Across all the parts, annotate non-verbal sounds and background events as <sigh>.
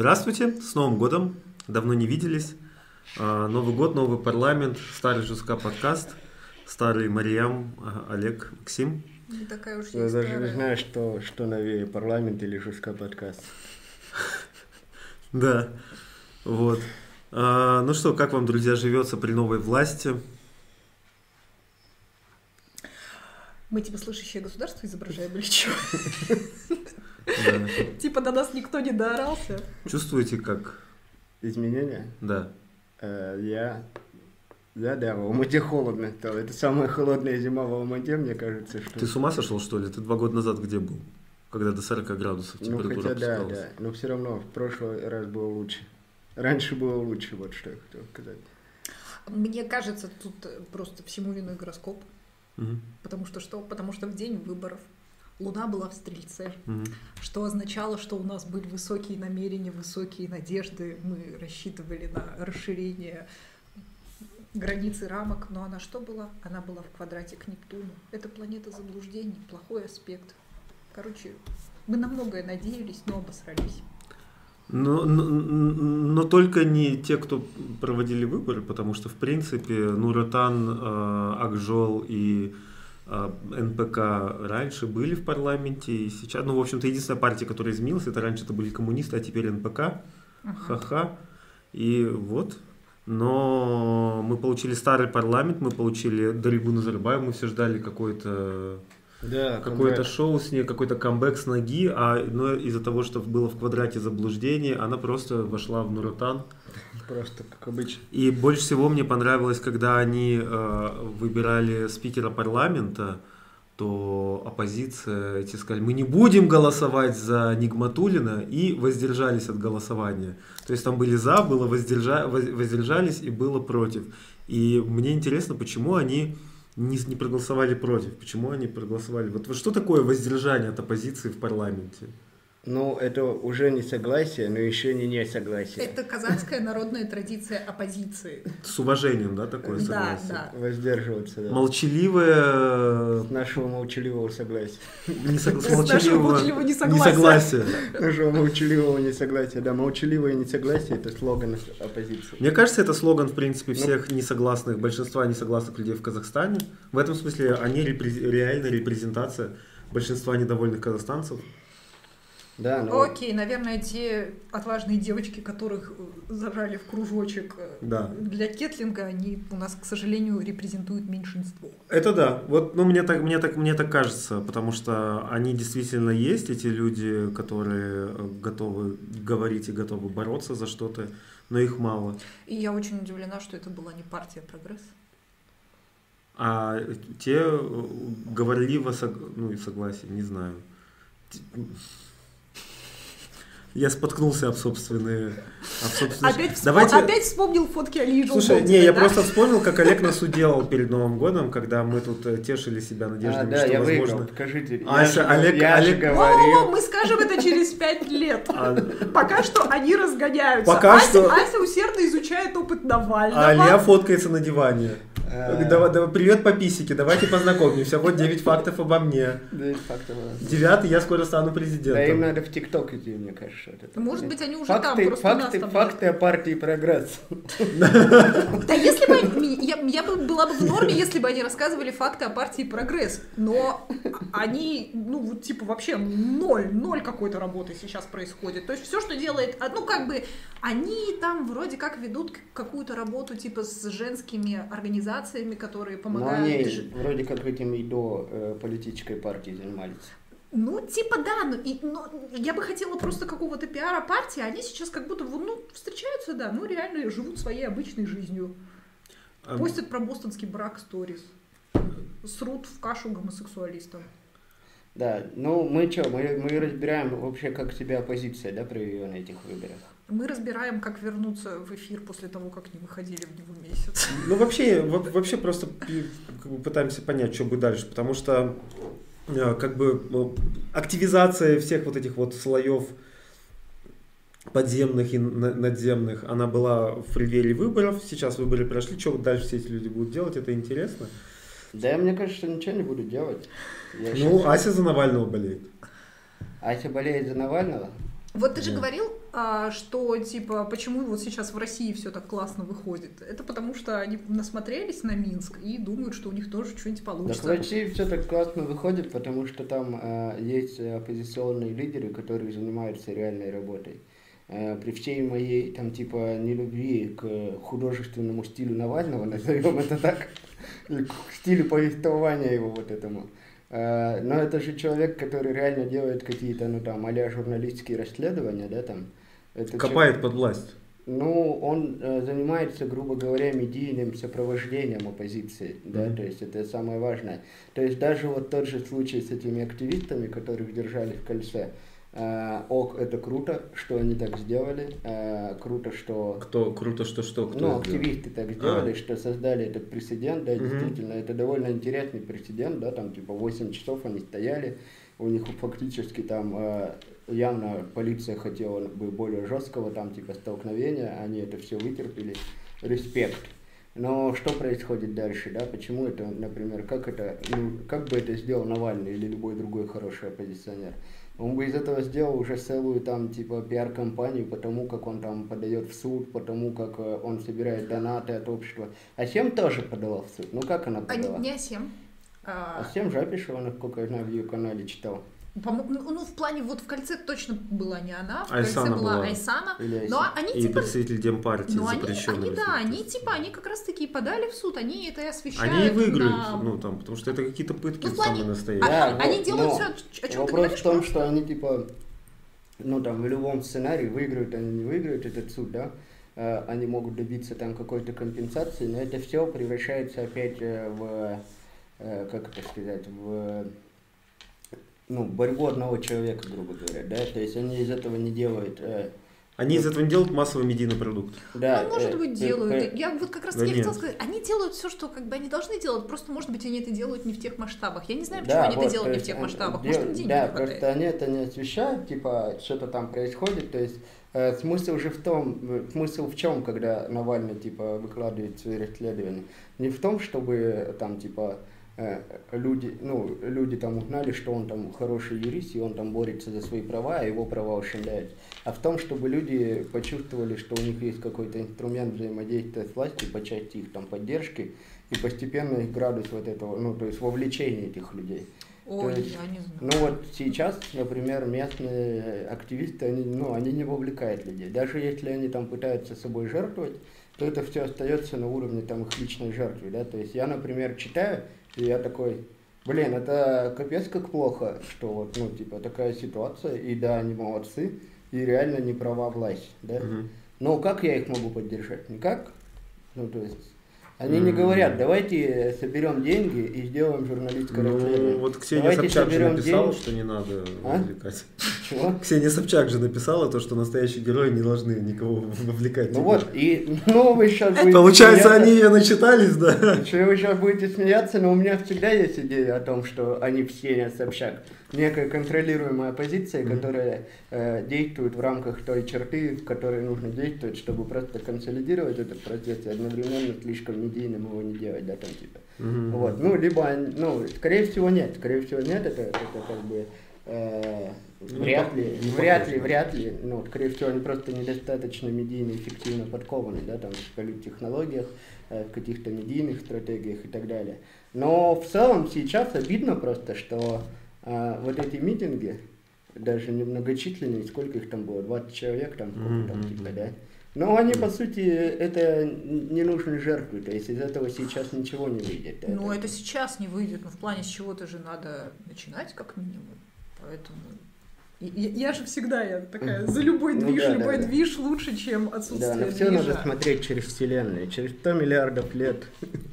Здравствуйте, с Новым годом. Давно не виделись. А, Новый год, новый парламент, старый ЖСК подкаст, старый Мариям, а, Олег, Максим. Не такая уж Я даже не знаю, что, что новее, парламент или ЖСК подкаст. Да, вот. А, Ну что, как вам, друзья, живется при новой власти? Мы типа слышащее государство изображаем или что? <laughs> Типа на нас никто не доорался. Чувствуете, как... Изменения? Да. Э, я... Да, да, в Алмате холодно стало. Это самая холодная зима в Алмате, мне кажется, что... Ты с ума сошел, что ли? Ты два года назад где был? Когда до 40 градусов Ну, температура хотя да, да. Но все равно в прошлый раз было лучше. Раньше было лучше, вот что я хотел сказать. Мне кажется, тут просто всему виной гороскоп. Мгм, Потому что что? Потому что в день выборов Луна была в Стрельце, мгм. что означало, что у нас были высокие намерения, высокие надежды. Мы рассчитывали на расширение границы рамок, но она что была? Она была в квадрате к Нептуну. Это планета заблуждений, плохой аспект. Короче, мы на многое надеялись, но обосрались. Но, но, но только не те, кто проводили выборы, потому что, в принципе, Нуротан, э, Акжол и НПК раньше были в парламенте, и сейчас, ну, в общем-то, единственная партия, которая изменилась, это раньше это были коммунисты, а теперь НПК, Ага. ха-ха, и вот. Но мы получили старый парламент, мы получили Даригу Назарбаев, мы все ждали какой-то Да, какое-то шоу с ней, какой-то камбэк с ноги, а но из-за того, что было в квадрате заблуждений, она просто вошла в Нуротан. Просто как обычно. И больше всего мне понравилось, когда они э, выбирали спикера парламента, то оппозиция эти сказали, мы не будем голосовать за Нигматулина и воздержались от голосования. То есть там были за, было воздержа, воз- воздержались и было против. И мне интересно, почему они не, не проголосовали против, почему они проголосовали. Вот, вот что такое воздержание от оппозиции в парламенте? Ну, это уже не согласие, но еще не несогласие. Это казахская народная традиция оппозиции. С уважением, да, такое Да, согласие? да. Воздерживаться, да. Молчаливое С нашего молчаливого согласия. Не сог- С с нашего молчаливого несогласия. несогласия. Нашего молчаливого несогласия. Да, молчаливое несогласие – это слоган оппозиции. Мне кажется, это слоган, в принципе, Ну. всех несогласных, большинства несогласных людей в Казахстане. В этом смысле они репрез- реально репрезентация большинства недовольных казахстанцев. Да, ну, Окей, наверное, те отважные девочки, которых э, зажали в кружочек э, Да. для кетлинга, они у нас, к сожалению, репрезентуют меньшинство. Это да. Вот, ну, мне так, мне так, мне так кажется, потому что они действительно есть, эти люди, которые э, готовы говорить и готовы бороться за что-то, но их мало. И я очень удивлена, что это была не партия «Прогресс». А те говорливо, сог- ну и согласие, не знаю. Я споткнулся об собственные... Об собственные... Опять, всп- Давайте... опять вспомнил фотки Алии Слушай, не, я да? просто вспомнил, как Олег нас уделал перед Новым годом, когда мы тут э, тешили себя а, надеждами, да, что я возможно... выиграл, покажите. Ася, я же, Олег- я же Олег- говорил. Во-во-во, мы скажем это через пять лет. А, Пока что они разгоняются. Пока Ася, что- Ася усердно изучает опыт Навального. а Илья фоткается на диване. А, Давай, давай, привет, пописики, давайте познакомимся. Вот 9 фактов обо мне. Да, это факт, да. Девятый, я скоро стану Да, им президентом. надо в ТикТок идти, мне кажется. вот это. Может быть, они уже факты, там, просто у нас факты, там факты о партии прогресс. Да если бы они- я, я бы была бы в норме, если бы они рассказывали факты о партии Прогресс, но они, ну вот типа вообще ноль, ноль какой-то работы сейчас происходит. То есть все, что делает, а, ну как бы они там вроде как ведут какую-то работу типа с женскими организациями, которые Но помогают. они ж- вроде как этим и до э, политической партии занимались. Ну, типа, да, но, и, но я бы хотела просто какого-то пиара партии, они сейчас как будто, ну, встречаются, да, ну, реально живут своей обычной жизнью. А, Постят про бостонский брак сторис. Срут в кашу гомосексуалистам. Да, ну мы что, мы, мы разбираем вообще, как себя оппозиция, да, провела на этих выборах. Мы разбираем, как вернуться в эфир после того, как не выходили в него месяц. Ну, вообще, во- вообще просто пи- как бы пытаемся понять, что будет дальше, потому что э, как бы ну, активизация всех вот этих вот слоев подземных и на- надземных, она была в преддверии выборов, сейчас выборы прошли, что дальше все эти люди будут делать, это интересно. Да, мне кажется, ничего не буду делать. Я Ну, щас- Ася за Навального болеет. Ася болеет за Навального? Вот ты же говорил а, что, типа, почему вот сейчас в России все так классно выходит? Это потому, что они насмотрелись на Минск и думают, что у них тоже что-нибудь получится. Так в России все так классно выходит, потому что там э, есть оппозиционные лидеры, которые занимаются реальной работой. Э, при всей моей, там, типа, нелюбви к художественному стилю Навального, <laughs> назовем это так, к стилю повествования его вот этому, э, но это же человек, который реально делает какие-то, ну, там, а журналистские расследования, да, там. Это Копает человек, под власть. Ну, он э, занимается, грубо говоря, медийным сопровождением оппозиции, да, mm-hmm. то есть это самое важное. То есть даже вот тот же случай с этими активистами, которых держали в кольце, Э, ок, это круто, что они так сделали. Э, круто, что... Кто? Круто, что что? Кто ну, активисты так сделали, а. что создали этот прецедент, да, угу. действительно, это довольно интересный прецедент, да, там типа 8 часов они стояли, у них фактически там э, явно полиция хотела бы более жесткого там типа столкновения, они это все вытерпели, респект. Но что происходит дальше, да, почему это, например, как это, ну, как бы это сделал Навальный или любой другой хороший оппозиционер? Он бы из этого сделал уже целую там типа пиар-компанию по тому, как он там подает в суд, по тому, как э, он собирает донаты от общества. А Сем тоже подала в суд. Ну как она подала? А, не Асем. А, а Сем Жапишева, насколько я знаю, в ее канале читал. Ну, ну, в плане, вот в кольце точно была не она, в Айсана кольце была, была. Айсана. Но они и типа... представитель Демпартии, но они, они, да, они типа, они как раз таки подали в суд, они это и освещают. Они выиграют, на... ну там, потому что это какие-то пытки ну, плане... самые настоящие. Да, они но, делают но все, о чем ты говоришь. Вопрос в том, что они типа, ну там в любом сценарии выиграют, они не выиграют этот суд, да, э, они могут добиться там какой-то компенсации, но это все превращается опять э, в, э, как это сказать, в ну, борьбу одного человека, грубо говоря, да, то есть они из этого не делают... Э, они из этого не делают массовый медийный продукт. Да. Ну, может э, быть, делают. Э, я вот как раз да хотела сказать, они делают все, что как бы они должны делать, просто, может быть, они это делают не в тех масштабах. Я не знаю, почему да, они вот, это делают не в тех масштабах. Дел... Может, им Да, не просто они это не освещают, типа, что-то там происходит, то есть э, смысл уже в том, смысл в чем, когда Навальный, типа, выкладывает свои расследования? Не в том, чтобы там, типа, Э, люди, ну, люди там узнали, что он там хороший юрист, и он там борется за свои права, а его права ущемляют. А в том, чтобы люди почувствовали, что у них есть какой-то инструмент взаимодействия с властью по части их там поддержки, и постепенно их градус вот этого, ну, то есть вовлечение этих людей. Ой, есть, я не знаю. Ну вот сейчас, например, местные активисты, они, ну, они не вовлекают людей. Даже если они там пытаются собой жертвовать, то это все остается на уровне там их личной жертвы, да, то есть я, например, читаю и я такой, блин, это капец как плохо, что вот, ну, типа, такая ситуация, и да, они молодцы, и реально не права власть, да. Угу. Но как я их могу поддержать? Никак. Ну, то есть, они mm-hmm. не говорят, давайте соберем деньги и сделаем журналистское ну, расследование. Вот Ксения давайте Собчак же написала, деньги. что не надо а? вовлекать. Чего? Ксения Собчак же написала то, что настоящие герои не должны никого вовлекать. Ну вот, и ну вы сейчас будете Получается, смеяться. они ее начитались, да? Что вы сейчас будете смеяться, но у меня всегда есть идея о том, что они все Собчак некая контролируемая позиция, mm-hmm. которая э, действует в рамках той черты, в которой нужно действовать, чтобы просто консолидировать этот процесс и одновременно слишком медийным его не делать, да, там типа. Mm-hmm. Вот, ну, либо, ну, скорее всего нет, скорее всего нет, это, это как бы э, вряд ли, не вряд ли, вряд ли, ну, скорее всего, они просто недостаточно медийно эффективно подкованы, да, там, в политтехнологиях, э, в каких-то медийных стратегиях и так далее. Но в целом сейчас обидно просто, что а вот эти митинги, даже немногочисленные, сколько их там было, 20 человек там, mm-hmm. там типа, да? Но они, по сути, это не нужны жертвы, то есть из этого сейчас ничего не выйдет. Да, ну, это сейчас не выйдет, но в плане с чего-то же надо начинать, как минимум. Поэтому я, я же всегда я такая за любой ну движ, ну, да, любой да, движ да. лучше, чем отсутствие Да, но все надо смотреть через вселенную, через 100 миллиардов лет.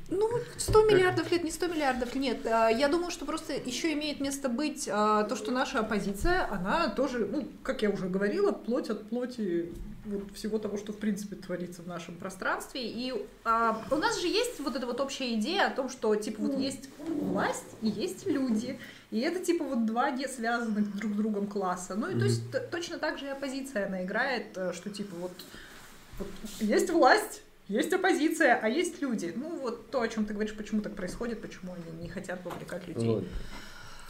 Ну, 100 миллиардов лет, не 100 миллиардов, нет. А, я думаю, что просто еще имеет место быть а, то, что наша оппозиция, она тоже, ну, как я уже говорила, плоть от плоти вот всего того, что в принципе творится в нашем пространстве. И а, у нас же есть вот эта вот общая идея о том, что типа вот есть власть и есть люди. И это типа вот два не связанных друг с другом класса. Ну и mm-hmm. то есть точно так же и оппозиция она играет, э, что типа вот, вот есть власть, есть оппозиция, а есть люди. Ну вот то, о чем ты говоришь, почему так происходит, почему они не хотят вовлекать людей. Вот.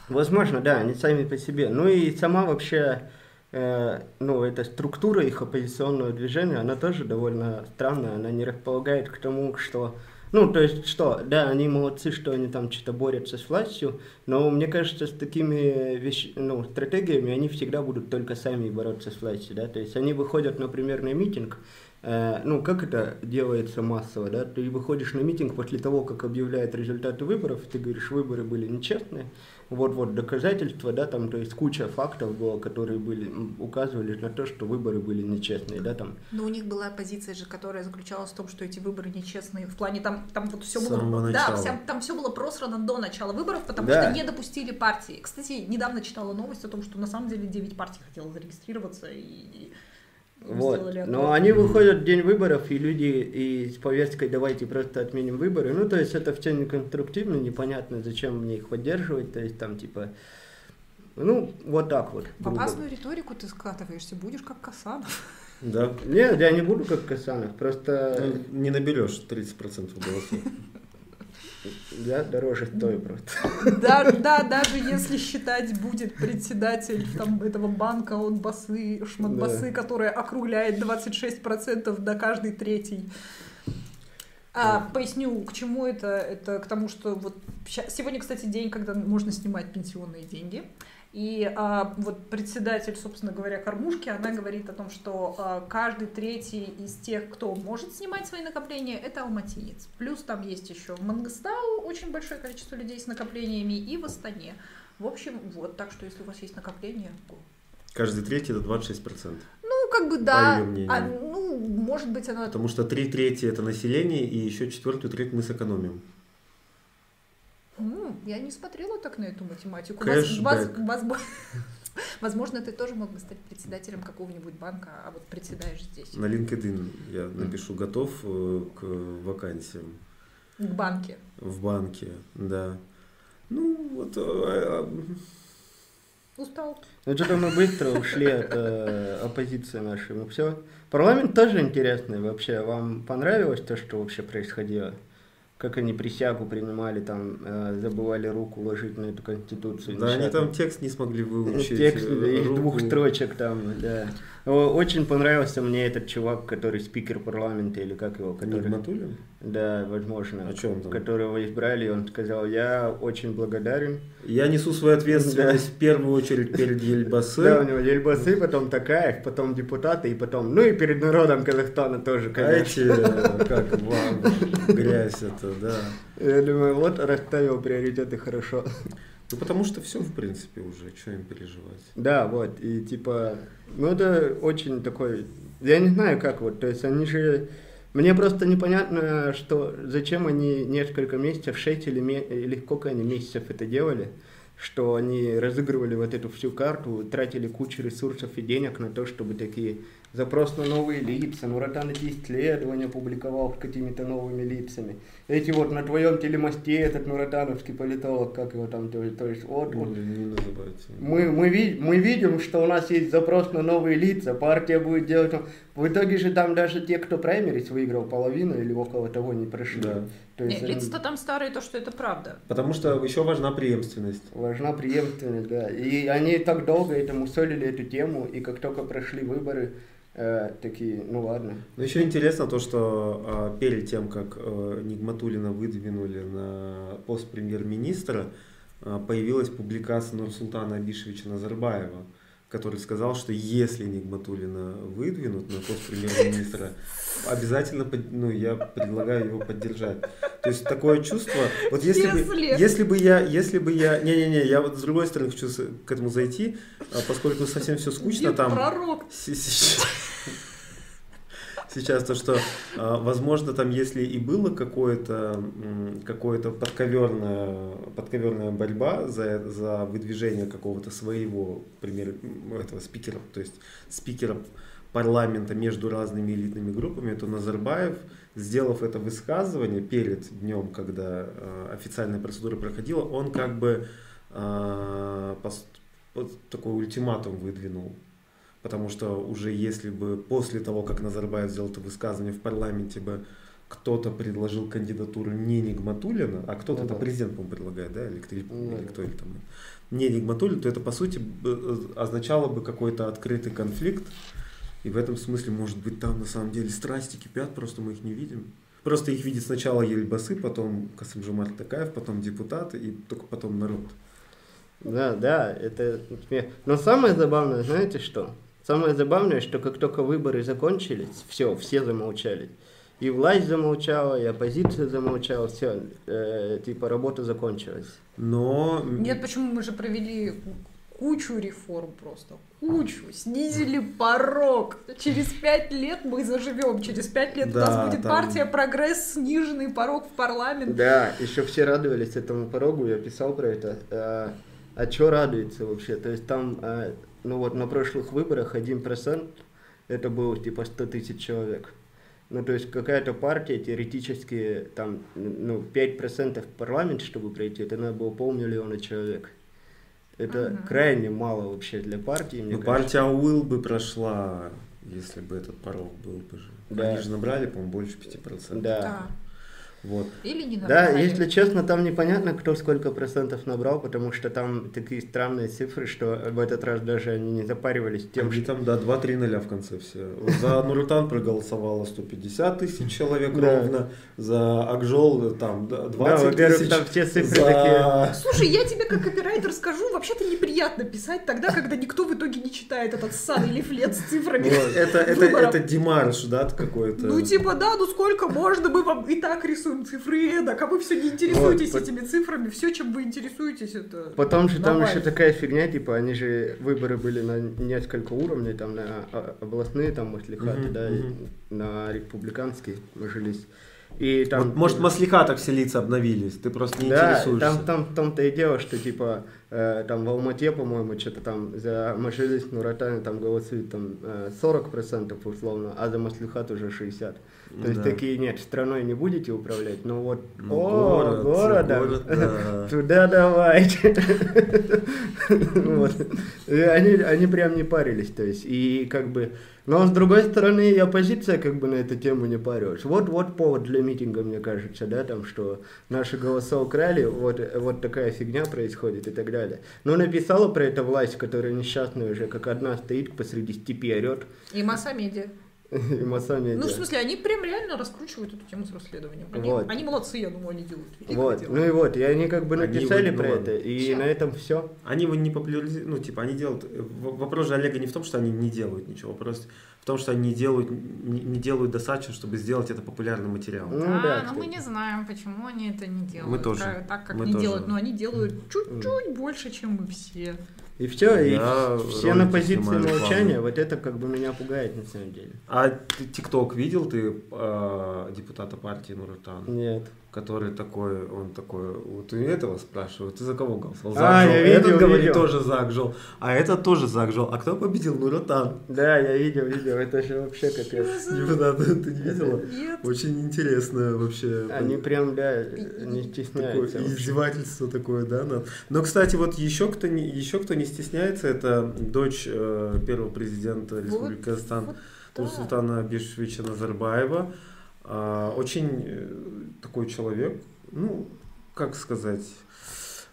Возможно, да, они сами по себе. Ну и сама вообще э, ну, эта структура их оппозиционного движения, она тоже довольно странная, она не располагает к тому, что ну, то есть что, да, они молодцы, что они там что-то борются с властью, но мне кажется, с такими вещ... ну, стратегиями они всегда будут только сами бороться с властью, да, то есть они выходят, например, на митинг, э, ну, как это делается массово, да, ты выходишь на митинг после того, как объявляют результаты выборов, ты говоришь, выборы были нечестные, вот-вот доказательства, да, там, то есть куча фактов было, которые были, указывали на то, что выборы были нечестные, да, там. Но у них была позиция же, которая заключалась в том, что эти выборы нечестные, в плане там, там вот все было, да, вся- там все было просрано до начала выборов, потому Да. что не допустили партии. Кстати, недавно читала новость о том, что на самом деле 9 партий хотело зарегистрироваться и, Вот. сделали Но они выходят в день выборов, и люди и с повесткой давайте просто отменим выборы. Ну, то есть это все неконструктивно, непонятно, зачем мне их поддерживать. То есть там типа, ну, вот так вот. В опасную риторику ты скатываешься, будешь как Касанов. Да. Нет, я не буду как Касанов, просто Ну, Не наберешь 30% голосов. Я дороже стою просто. Да, да, даже если считать будет председатель там, этого банка от басы, шматбасы, которая округляет 26% до каждой третьей. А, поясню, к чему это. Это к тому, что вот сегодня, кстати, день, когда можно снимать пенсионные деньги. И а, вот председатель, собственно говоря, кормушки, она говорит о том, что а, каждый третий из тех, кто может снимать свои накопления, это алматинец. Плюс там есть еще в Мангостау очень большое количество людей с накоплениями и в Астане. В общем, вот, так что если у вас есть накопления, го. Каждый третий это 26%. ну, как бы да, а, ну, может быть, оно Потому что три трети это население, и еще четвертую треть мы сэкономим. М, Я не смотрела так на эту математику. Кэшбэк. Воз- воз- <laughs> возможно- ты тоже мог бы стать председателем какого-нибудь банка, а вот председаешь здесь, На LinkedIn я напишу готов э, к вакансиям к банке. в банке, да. Ну, вот э, Устал. Ну, что-то мы быстро ушли от э, оппозиции нашей. Ну, все. Парламент тоже интересный вообще. Вам понравилось то, что вообще происходило? Как они присягу принимали, там, э, забывали руку ложить на эту конституцию. Да, они там текст не смогли выучить. Текст э, да, из двух строчек там, да. О, Очень понравился мне этот чувак, который спикер парламента, или как его, который... Нигматуллин? Да, возможно. А чё он там? Которого избрали, и он сказал, я очень благодарен. Я несу свою ответственность в первую очередь перед <laughs> Ельбасы. Да, у него Ельбасы, потом Такаев, потом депутаты, и потом, ну и перед народом Казахстана тоже, А конечно. эти, э, как вам, <laughs> грязь это, да. Я думаю, вот расставил приоритеты хорошо. Ну, потому что все, в принципе, уже, что им переживать. Да, вот, и типа, ну это очень такой, я не знаю как вот, то есть они же, мне просто непонятно, что, зачем они несколько месяцев, 6 или, или сколько они месяцев это делали, что они разыгрывали вот эту всю карту, тратили кучу ресурсов и денег на то, чтобы такие запрос на новые лица, Нуратан эти исследования публиковал с какими-то новыми лицами. Эти вот на твоем телемосте этот Нуратановский политолог, как его там, то, есть- то есть вот, вот Ну, не называйте. мы, мы, мы видим, что у нас есть запрос на новые лица, партия будет делать... В итоге же там даже те, кто праймерис выиграл половину или около того, не прошли. Да. То есть Не, они- лица-то там старые, то, что это правда. Потому что еще важна преемственность. важна преемственность, да. И они так долго этому солили эту тему, и как только прошли выборы, э, такие, ну ладно. Но еще интересно то, что а, перед тем, как а, Нигматулина выдвинули на пост премьер-министра, а, появилась публикация Нурсултана Абишевича Назарбаева, который сказал, что если Нигматулина выдвинут на пост премьер-министра, обязательно, под- ну, я предлагаю его поддержать. То есть такое чувство, вот если бы, Если. если бы я, если бы я, не-не-не, я вот с другой стороны хочу к этому зайти, а, поскольку совсем все скучно Дед там. Пророк. Сейчас то, что, а, возможно, там, если и было какое-то м, какое-то подковерная, борьба за, за выдвижение какого-то своего, например, этого спикера, то есть спикера парламента между разными элитными группами, то Назарбаев, сделав это высказывание перед днем, когда э, официальная процедура проходила, он как бы вот такой ультиматум выдвинул. Потому что уже если бы после того, как Назарбаев сделал это высказывание в парламенте бы кто-то предложил кандидатуру не Нигматулина, а кто-то, Ну это да. президент, по-моему, предлагает, да, или, или Ну да. кто это там, не Нигматулин, то это, по сути, б- означало бы какой-то открытый конфликт, и в этом смысле, может быть, там на самом деле страсти кипят, просто мы их не видим. Просто их видит сначала Ельбасы, потом Касымжумар Такаев, потом депутаты, и только потом народ. Да, да, это... Но самое забавное, знаете что? Самое забавное, что как только выборы закончились, все, все замолчали. И власть замолчала, и оппозиция замолчала, все, типа работа закончилась. Но... Нет, почему мы же провели кучу реформ просто. Кучу. Снизили порог. Через пять лет мы заживем. Через пять лет у Да, нас будет там- партия прогресс, сниженный порог в парламент. Да, еще все радовались этому порогу, я писал про это. А, а что радуется вообще? То есть там, а, ну вот на прошлых выборах 1% это было типа 100 тысяч человек. Ну, то есть какая-то партия теоретически там, ну, 5% в парламент, чтобы пройти, это надо было полмиллиона человек. Это Ага. крайне мало вообще для партии, мне Ну, кажется. партия Уилл бы прошла, если бы этот порог был бы же. Да. Они же набрали, по-моему, больше 5%. Да. Да. Вот. Или не Да, набрали. если честно, там непонятно, кто сколько процентов набрал, потому что там такие странные цифры, что в этот раз даже они не запаривались тем, Они что... там, да, 2-3 ноля в конце все. За Нурутан проголосовало 150 тысяч человек Да. ровно, за Акжол там да, 20 Да, во-первых, тысяч. там все цифры такие... Слушай, я тебе как копирайтер скажу, вообще-то неприятно писать тогда, когда никто в итоге не читает этот ссаный лифлет с цифрами. Это, это, это демарш, да, какой-то. Ну, типа, да, ну сколько можно, мы вам и так рисуем цифры эдак, а вы все не интересуетесь Вот, этими цифрами, все, чем вы интересуетесь, это... Потом же там еще такая фигня, типа, они же, выборы были на несколько уровней, там на а- областные, там, маслихаты, Мгм, да, мгм. на республиканский нажились. И там... Вот, может, маслихатах все лица обновились, ты просто не да, интересуешься. там, там в том-то и дело, что типа э, там в Алмате, по-моему, что-то там за Мажилис Нуратани там голосует там э, 40% условно, а за Маслихат уже 60%. То есть Да. такие, нет, страной не будете управлять, но вот, Ну, о, город, городом, город, <laughs> да. туда давайте. <laughs> Вот. И Они, они прям не парились, то есть, и как бы, но с другой стороны, и оппозиция как бы на эту тему не парилась. Вот, вот повод для митинга, мне кажется, да, там, что наши голоса украли, вот, вот такая фигня происходит и так далее. Но написала про это власть, которая несчастная уже, как одна стоит посреди степи, орет, И масса медиа. <laughs> и массами Ну, в смысле, они прям реально раскручивают эту тему с расследованием. Они, Вот. они молодцы, я думаю, они делают. великое Вот, дело. ну и вот, и они как бы Они написали ну про ладно. это, и Всё. на этом все. Они его не популяризируют, ну, типа, они делают... в- Вопрос же Олега не в том, что они не делают ничего, вопрос в том, что они не делают, не, не делают достаточно, чтобы сделать это популярным материалом. Ну а, да, но мы не знаем, почему они это не делают. Мы тоже. Так, как Мы не тоже. делают. Но они делают чуть-чуть больше, чем мы все. И все, и все на позиции молчания, вот это как бы меня пугает на самом деле. А ты ТикТок видел ты э, депутата партии Нурутан? Нет. Который такой, он такой, вот у этого спрашивают, ты за кого голосовал? За А, Акжол. я видел, Этот говорит тоже за Акжол, а этот тоже за Акжол. А кто победил? Нурутан. Да, я видел, видел, это же вообще капец. Депутат, ты не видела? Нет. Очень интересно вообще. Они прям, да, не стесняются. издевательство такое, да? над- Но, кстати, вот еще кто не, еще кто не стесняется, это дочь э, первого президента Республики Казахстан. Нурсултана Бешвича Назарбаева. А, очень э, такой человек, ну, как сказать...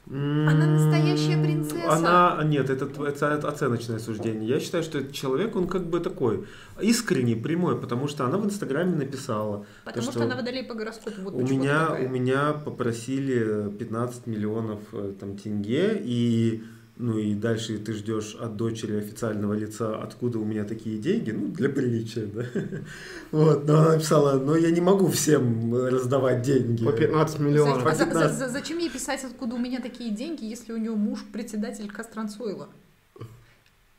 Она настоящая принцесса. Она, нет, это, это оценочное суждение. Я считаю, что этот человек, он как бы такой искренний, прямой, потому что она в Инстаграме написала, Потому то, что, она водолей по гороскопу. Вот у меня, такая. у меня попросили 15 миллионов э, там, тенге, и, ну и дальше ты ждешь от дочери официального лица, откуда у меня такие деньги, ну, для приличия, да. <laughs> Вот, но она написала, но я не могу всем э, раздавать деньги. По 15 За- миллионов. а за- за- 15. за- зачем ей писать, откуда у меня такие деньги, если у нее муж председатель Кастрансоила?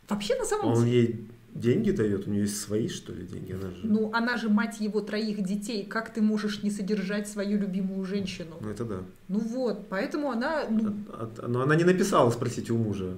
Вообще, на самом Он деле, ей деньги дает, у нее есть свои, что ли, деньги? Она же... ну, она же мать его троих детей. Как ты можешь не содержать свою любимую женщину? Ну, это да. Ну вот, поэтому она, ну, А- а- Но она не написала спросить у мужа.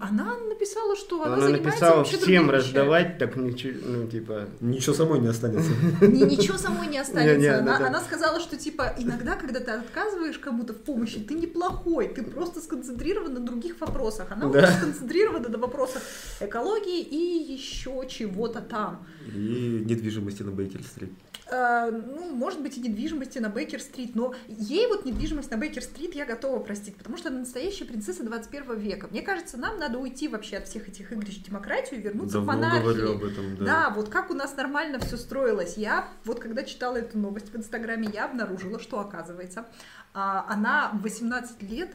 Она написала, что она, Она занимается написала вообще всем раздавать, так ничего, ну, типа... Ничего самой не останется. ничего самой не останется. Она, сказала, что типа иногда, когда ты отказываешь кому-то в помощи, ты неплохой, ты просто сконцентрирован на других вопросах. Она сконцентрирована на вопросах экологии и еще чего-то там. И недвижимости на Бейкер-стрит. Э, ну, может быть, и недвижимости на Бейкер-стрит, но ей вот недвижимость на Бейкер-стрит я готова простить, потому что она настоящая принцесса 21 века. Мне кажется, нам надо уйти вообще от всех этих игрищ в демократию и вернуться Давно к монархии. говорю об этом, да. Да, вот как у нас нормально все строилось. Я вот когда читала эту новость в Инстаграме, я обнаружила, что оказывается, а, она в 18 лет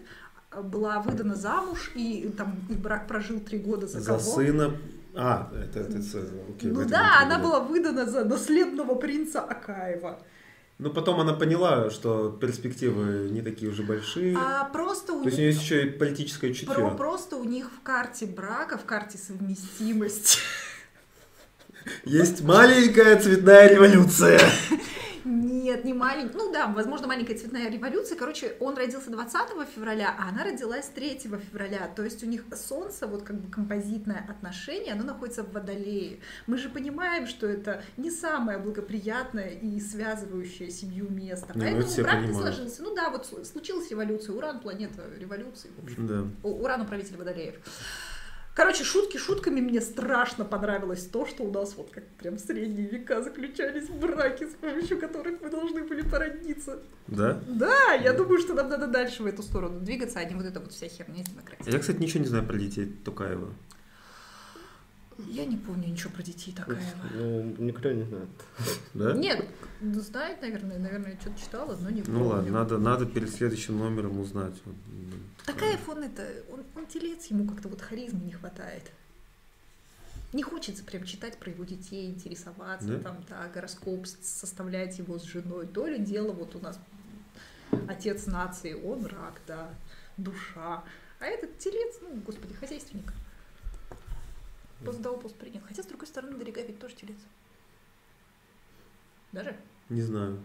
а, была выдана замуж, и там их брак прожил три года за, За кого? сына... А, это, это, это- окей, ну да, она была выдана за наследного принца Акаева. Ну, потом она поняла, что перспективы не такие уже большие. А просто у То есть у них нее есть еще и политическое чутье. про- просто у них в карте брака, в карте совместимости. Есть маленькая цветная революция. <laughs> Нет, не маленькая. Ну да, возможно, маленькая цветная революция. Короче, он родился 20 февраля, а она родилась 3 февраля. То есть у них солнце, вот как бы композитное отношение, оно находится в водолее. Мы же понимаем, что это не самое благоприятное и связывающее семью место. Не, ну Поэтому это все брак не сложился. Ну да, вот сл- случилась революция. Уран, планета революции. В общем. Да. Уран управитель водолеев. Короче, шутки шутками, мне страшно понравилось то, что у нас вот как прям средние века заключались браки, с помощью которых мы должны были породниться. Да? Да, я думаю, что нам надо дальше в эту сторону двигаться, а не вот эта вот вся херня с демократией. Я, кстати, ничего не знаю про детей Токаева. Я не помню ничего про детей Такаева. Ну, никто не знает. Да? Нет, ну, знает, наверное, наверное, я что-то читала, но не помню. Ну ладно, надо, надо перед следующим номером узнать. Вот, м, Такаев, он это, он, он телец, ему как-то вот харизмы не хватает. Не хочется прям читать про его детей, интересоваться, Да? там, да, гороскоп составлять его с женой. То ли дело, вот у нас отец нации, он рак, да, душа. А этот телец, ну, господи, хозяйственник. Пост дал, пост принял. Хотя, с другой стороны, Дорига ведь тоже телец. Даже? Не знаю.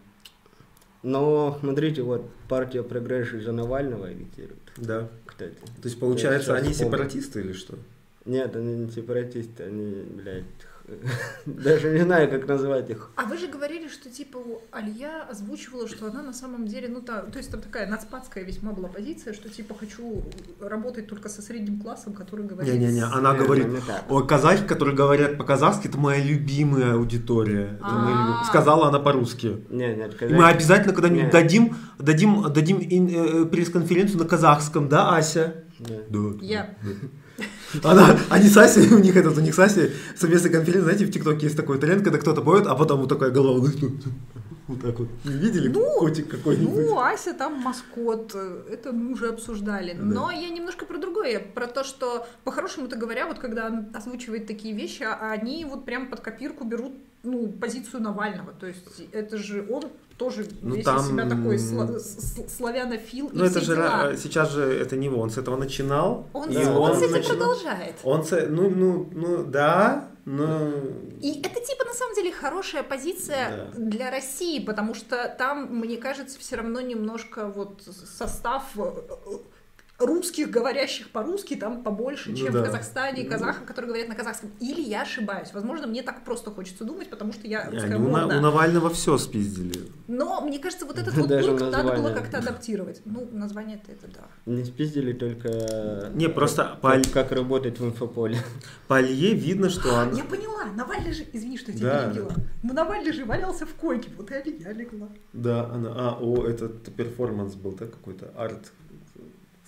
Но, смотрите, вот партия прогресс за Навального агитирует, Да. кстати. То есть, получается, они вспомнил. сепаратисты или что? Нет, они не сепаратисты, они, блядь, <laughs> даже не знаю, как назвать их. А вы же говорили, что типа Алия озвучивала, что она на самом деле, ну та, то есть там такая нацпадская весьма была позиция, что типа хочу работать только со средним классом, который говорит... Не-не-не, она говорит. Ой, казахи, которые говорят по-казахски, это моя любимая аудитория. А. Сказала она по-русски. Не, нет, И когда... мы обязательно когда-нибудь дадим, дадим, дадим ин- э, пресс-конференцию на казахском, да, Ася? Нет. Да. Я. Она, они с Асей, у них этот, у них с Асей совместная конференция, знаете, в ТикТоке есть такой тренд, когда кто-то поет, а потом вот такая голова, вот так вот. Не видели Ну, котик какой-нибудь? Ну, Ася там маскот, э, это мы уже обсуждали. Да. Но я немножко про другое, про то, что, по-хорошему-то говоря, вот когда он озвучивает такие вещи, а они вот прям под копирку берут, ну, позицию Навального. То есть это же он тоже Ну, весь там, из себя такой м, сла- с- славянофил Ну это же, дела. ра- сейчас же это не его, он с этого начинал. Он, и с- он с этим начинал- продолжает. Он с, ну, ну, ну, да, но... И это типа на самом деле хорошая позиция Да. для России, потому что там, мне кажется, все равно немножко вот состав э, русских, говорящих по-русски, там побольше, Ну чем да. в Казахстане, Ну. казахов, которые говорят на казахском. Или я ошибаюсь. Возможно, мне так просто хочется думать, потому что я русская они морда. у Навального все спиздили. Но мне кажется, вот этот <laughs> вот пункт надо было как-то адаптировать. Ну, название-то это да. Не спиздили только... Не, просто Как, как работать в инфополе. <laughs> по Илье видно, что А, он... я поняла, Навальный же, извини, что я тебя перебила. да. Но Навальный же валялся в койке, вот и Алия легла. Да, она... А, о, этот перформанс был, да, какой-то арт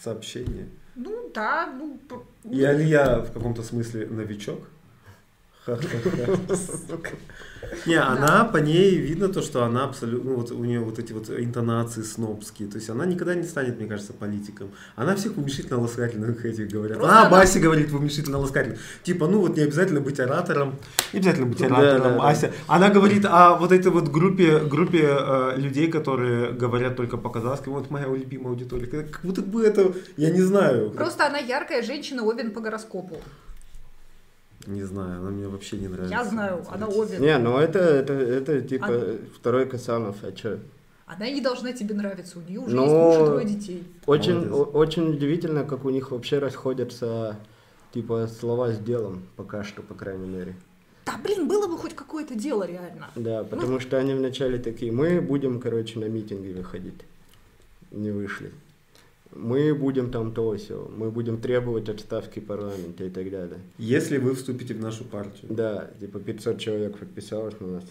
сообщение. Ну да, ну... И Алия в каком-то смысле новичок. Ха-ха-ха. Не, она по ней видно то, что она абсолютно, ну, вот у нее вот эти вот интонации снобские, то есть она никогда не станет, мне кажется, политиком. Она всех в уменьшительно-ласкательных <laughs> этих говорят. Просто а, она- Бася говорит в уменьшительно-ласкательных. Типа, ну вот не обязательно быть оратором, не обязательно быть оратором, да, да. Ася. Она говорит о вот этой вот группе, группе э, людей, которые говорят только по-казахски, вот моя любимая аудитория. Как как будто бы это, я не знаю. Просто она яркая женщина, Овен по гороскопу. Не знаю, она мне вообще не нравится. Я знаю, она Овен. Не, ну это, это, это типа А- второй Касанов, а чё? Она и не должна тебе нравиться, у нее уже Но- есть муж и двое детей. Очень, Молодец. о- очень удивительно, как у них вообще расходятся типа слова с делом, пока что, по крайней мере. Да, блин, было бы хоть какое-то дело реально. Да, потому что они вначале такие, мы будем, короче, на митинги выходить. Не вышли. Мы будем там то все, мы будем требовать отставки парламента и так далее. Если вы вступите в нашу партию. Да, типа 500 человек подписалось на нас.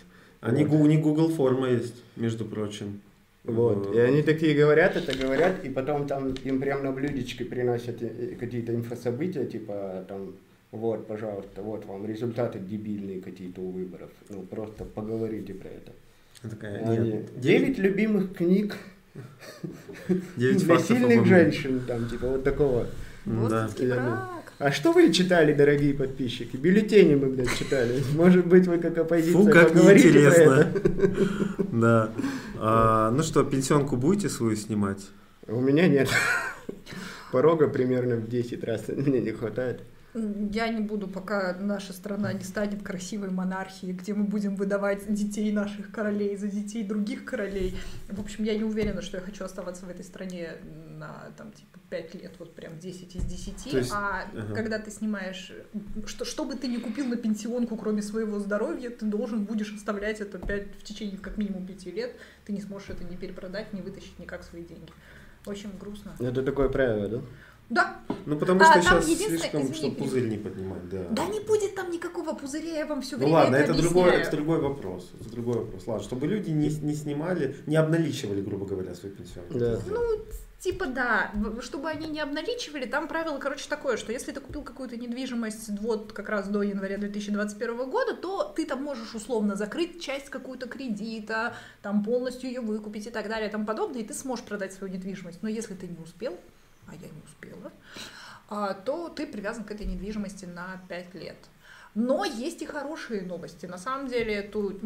Не, Вот. гу- не Google форма есть, между прочим. Вот. В- И они такие говорят, это говорят, и потом там им прям на блюдечке приносят э, какие-то инфособытия, типа там, вот, пожалуйста, вот вам результаты дебильные какие-то у выборов. Ну, просто поговорите про это. Такая, Они, нет, любимых книг девять для сильных женщин, там, типа, вот такого. Я брак. А что вы читали, дорогие подписчики? Бюллетени мы, блядь, читали. Может быть, вы как оппозиция Фу, как неинтересно. <laughs> Да. А, ну что, пенсионку будете свою снимать? У меня нет. Порога примерно в 10 раз <laughs> мне не хватает. Я не буду, пока наша страна не станет красивой монархией, где мы будем выдавать детей наших королей за детей других королей. В общем, я не уверена, что я хочу оставаться в этой стране на там типа 5 лет, вот прям 10 из 10. То есть- а ага. когда ты снимаешь, что, что бы ты ни купил на пенсионку, кроме своего здоровья, ты должен будешь оставлять это 5, в течение как минимум 5 лет. Ты не сможешь это ни перепродать, ни вытащить никак свои деньги. Очень грустно. Это такое правило, да? Да, Ну потому А, что там сейчас единственное- слишком, извини, чтобы перебью. пузырь не поднимать, да. да не будет там никакого пузыря, я вам все Ну время ладно, это, это другой, это другой вопрос. Это другой вопрос. Ладно, чтобы люди не, не снимали, не обналичивали, грубо говоря, свой пенсионный. Да. Ну, типа да, чтобы они не обналичивали, там правило, короче, такое, что если ты купил какую-то недвижимость вот как раз до января 2021 года, то ты там можешь условно закрыть часть какую-то кредита, там полностью ее выкупить и так далее и тому подобное, и ты сможешь продать свою недвижимость. Но если ты не успел, а я не успела, а, то ты привязан к этой недвижимости на 5 лет. Но есть и хорошие новости. На самом деле, эту,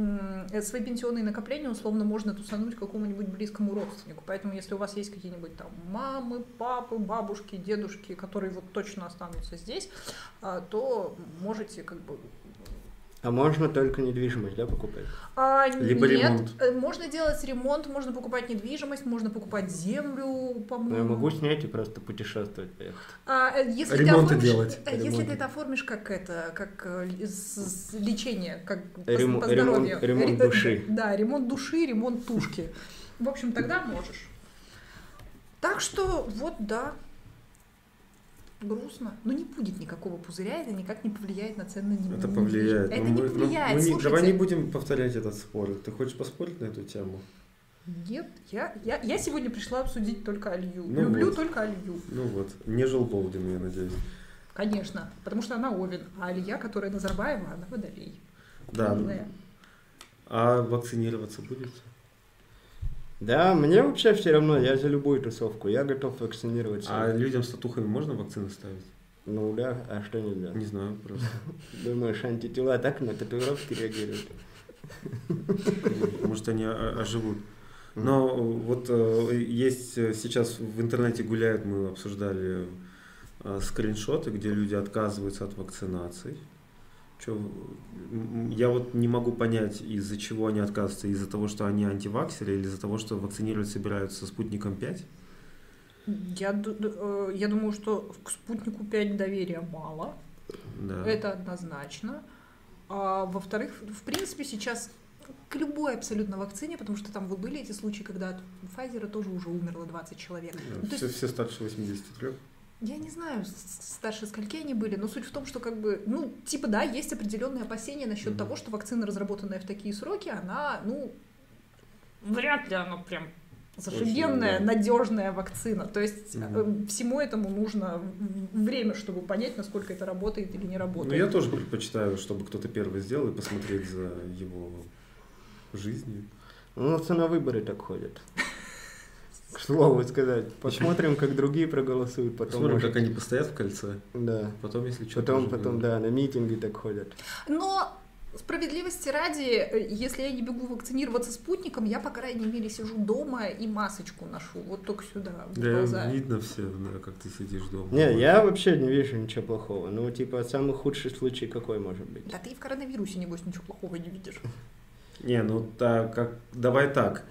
свои пенсионные накопления условно можно тусануть какому-нибудь близкому родственнику. Поэтому, если у вас есть какие-нибудь там мамы, папы, бабушки, дедушки, которые вот точно останутся здесь, а, то можете как бы А можно только недвижимость, да, покупать? а, Либо нет, ремонт. э, можно делать ремонт, можно покупать недвижимость, можно покупать землю, Ну, по-моему. я могу снять и просто путешествовать, поехать. А, э, если Ремонты ты оформишь, делать. э, Если Ремонты. ты это оформишь как это, как э, ли- с- с- лечение, как по, Ремо- по здоровью. ремонт- ремонт Ре- души. Да, ремонт души, ремонт тушки. В общем, тогда можешь. Так что, вот да, грустно. Но не будет никакого пузыря, это никак не повлияет на цены Это повлияет. Это Но не мы- но повлияет, мы не- слушайте. давай не будем повторять этот спор. Ты хочешь поспорить на эту тему? Нет, я, я, я сегодня пришла обсудить только Алию. Ну Люблю вот. только Алию. Ну вот, не Желбовдин, я надеюсь. Конечно, потому что она Овен, а Алия, которая Назарбаева, она Водолей. Да. Умная. А вакцинироваться будете? Да, мне вообще все равно, я за любую тусовку, я готов вакцинироваться. А людям с татухами можно вакцины ставить? Ну да, а что нельзя? Не знаю просто. <laughs> Думаешь, антитела так на татуировки реагируют? Может, они оживут. Но э, вот э, есть э, сейчас в интернете гуляют, мы обсуждали скриншоты, где люди отказываются от вакцинации. М, я вот не могу понять, из-за чего они отказываются. Из-за того, что они антиваксеры или из-за того, что вакцинировать собираются спутником 5? Я, э, я думаю, что к спутнику 5 доверия мало. Да. Это однозначно. А во-вторых, в принципе, сейчас к любой абсолютно вакцине, потому что там вот были эти случаи, когда от Pfizer тоже уже умерло 20 человек. Ну, то все, есть, все старше 83. Я не знаю, старше скольки они были, но суть в том, что как бы, ну, типа, да, есть определенные опасения насчет Мгм. того, что вакцина, разработанная в такие сроки, она, ну, вряд ли она прям зашибенная, Очень, да. надежная вакцина. То есть э, всему этому нужно время, чтобы понять, насколько это работает или не Ну, работает. я тоже предпочитаю, чтобы кто-то первый сделал и посмотреть за его жизнью. Ну, на выборы так ходят. К слову сказать. Посмотрим, как другие проголосуют, потом Посмотрим, может- как они постоят в кольце. Да. Потом, если что, Потом, потом, да, на митинги так ходят. Но справедливости ради, э, если я не бегу вакцинироваться спутником, я, по крайней мере, сижу дома и масочку ношу. Вот только сюда, в Да, глаза. видно все, да, как ты сидишь дома. Не, я вообще не вижу ничего плохого. Ну, типа, самый худший случай какой может быть? Да ты и в коронавирусе, небось, ничего плохого не видишь. <laughs> Не, ну так, как, давай так.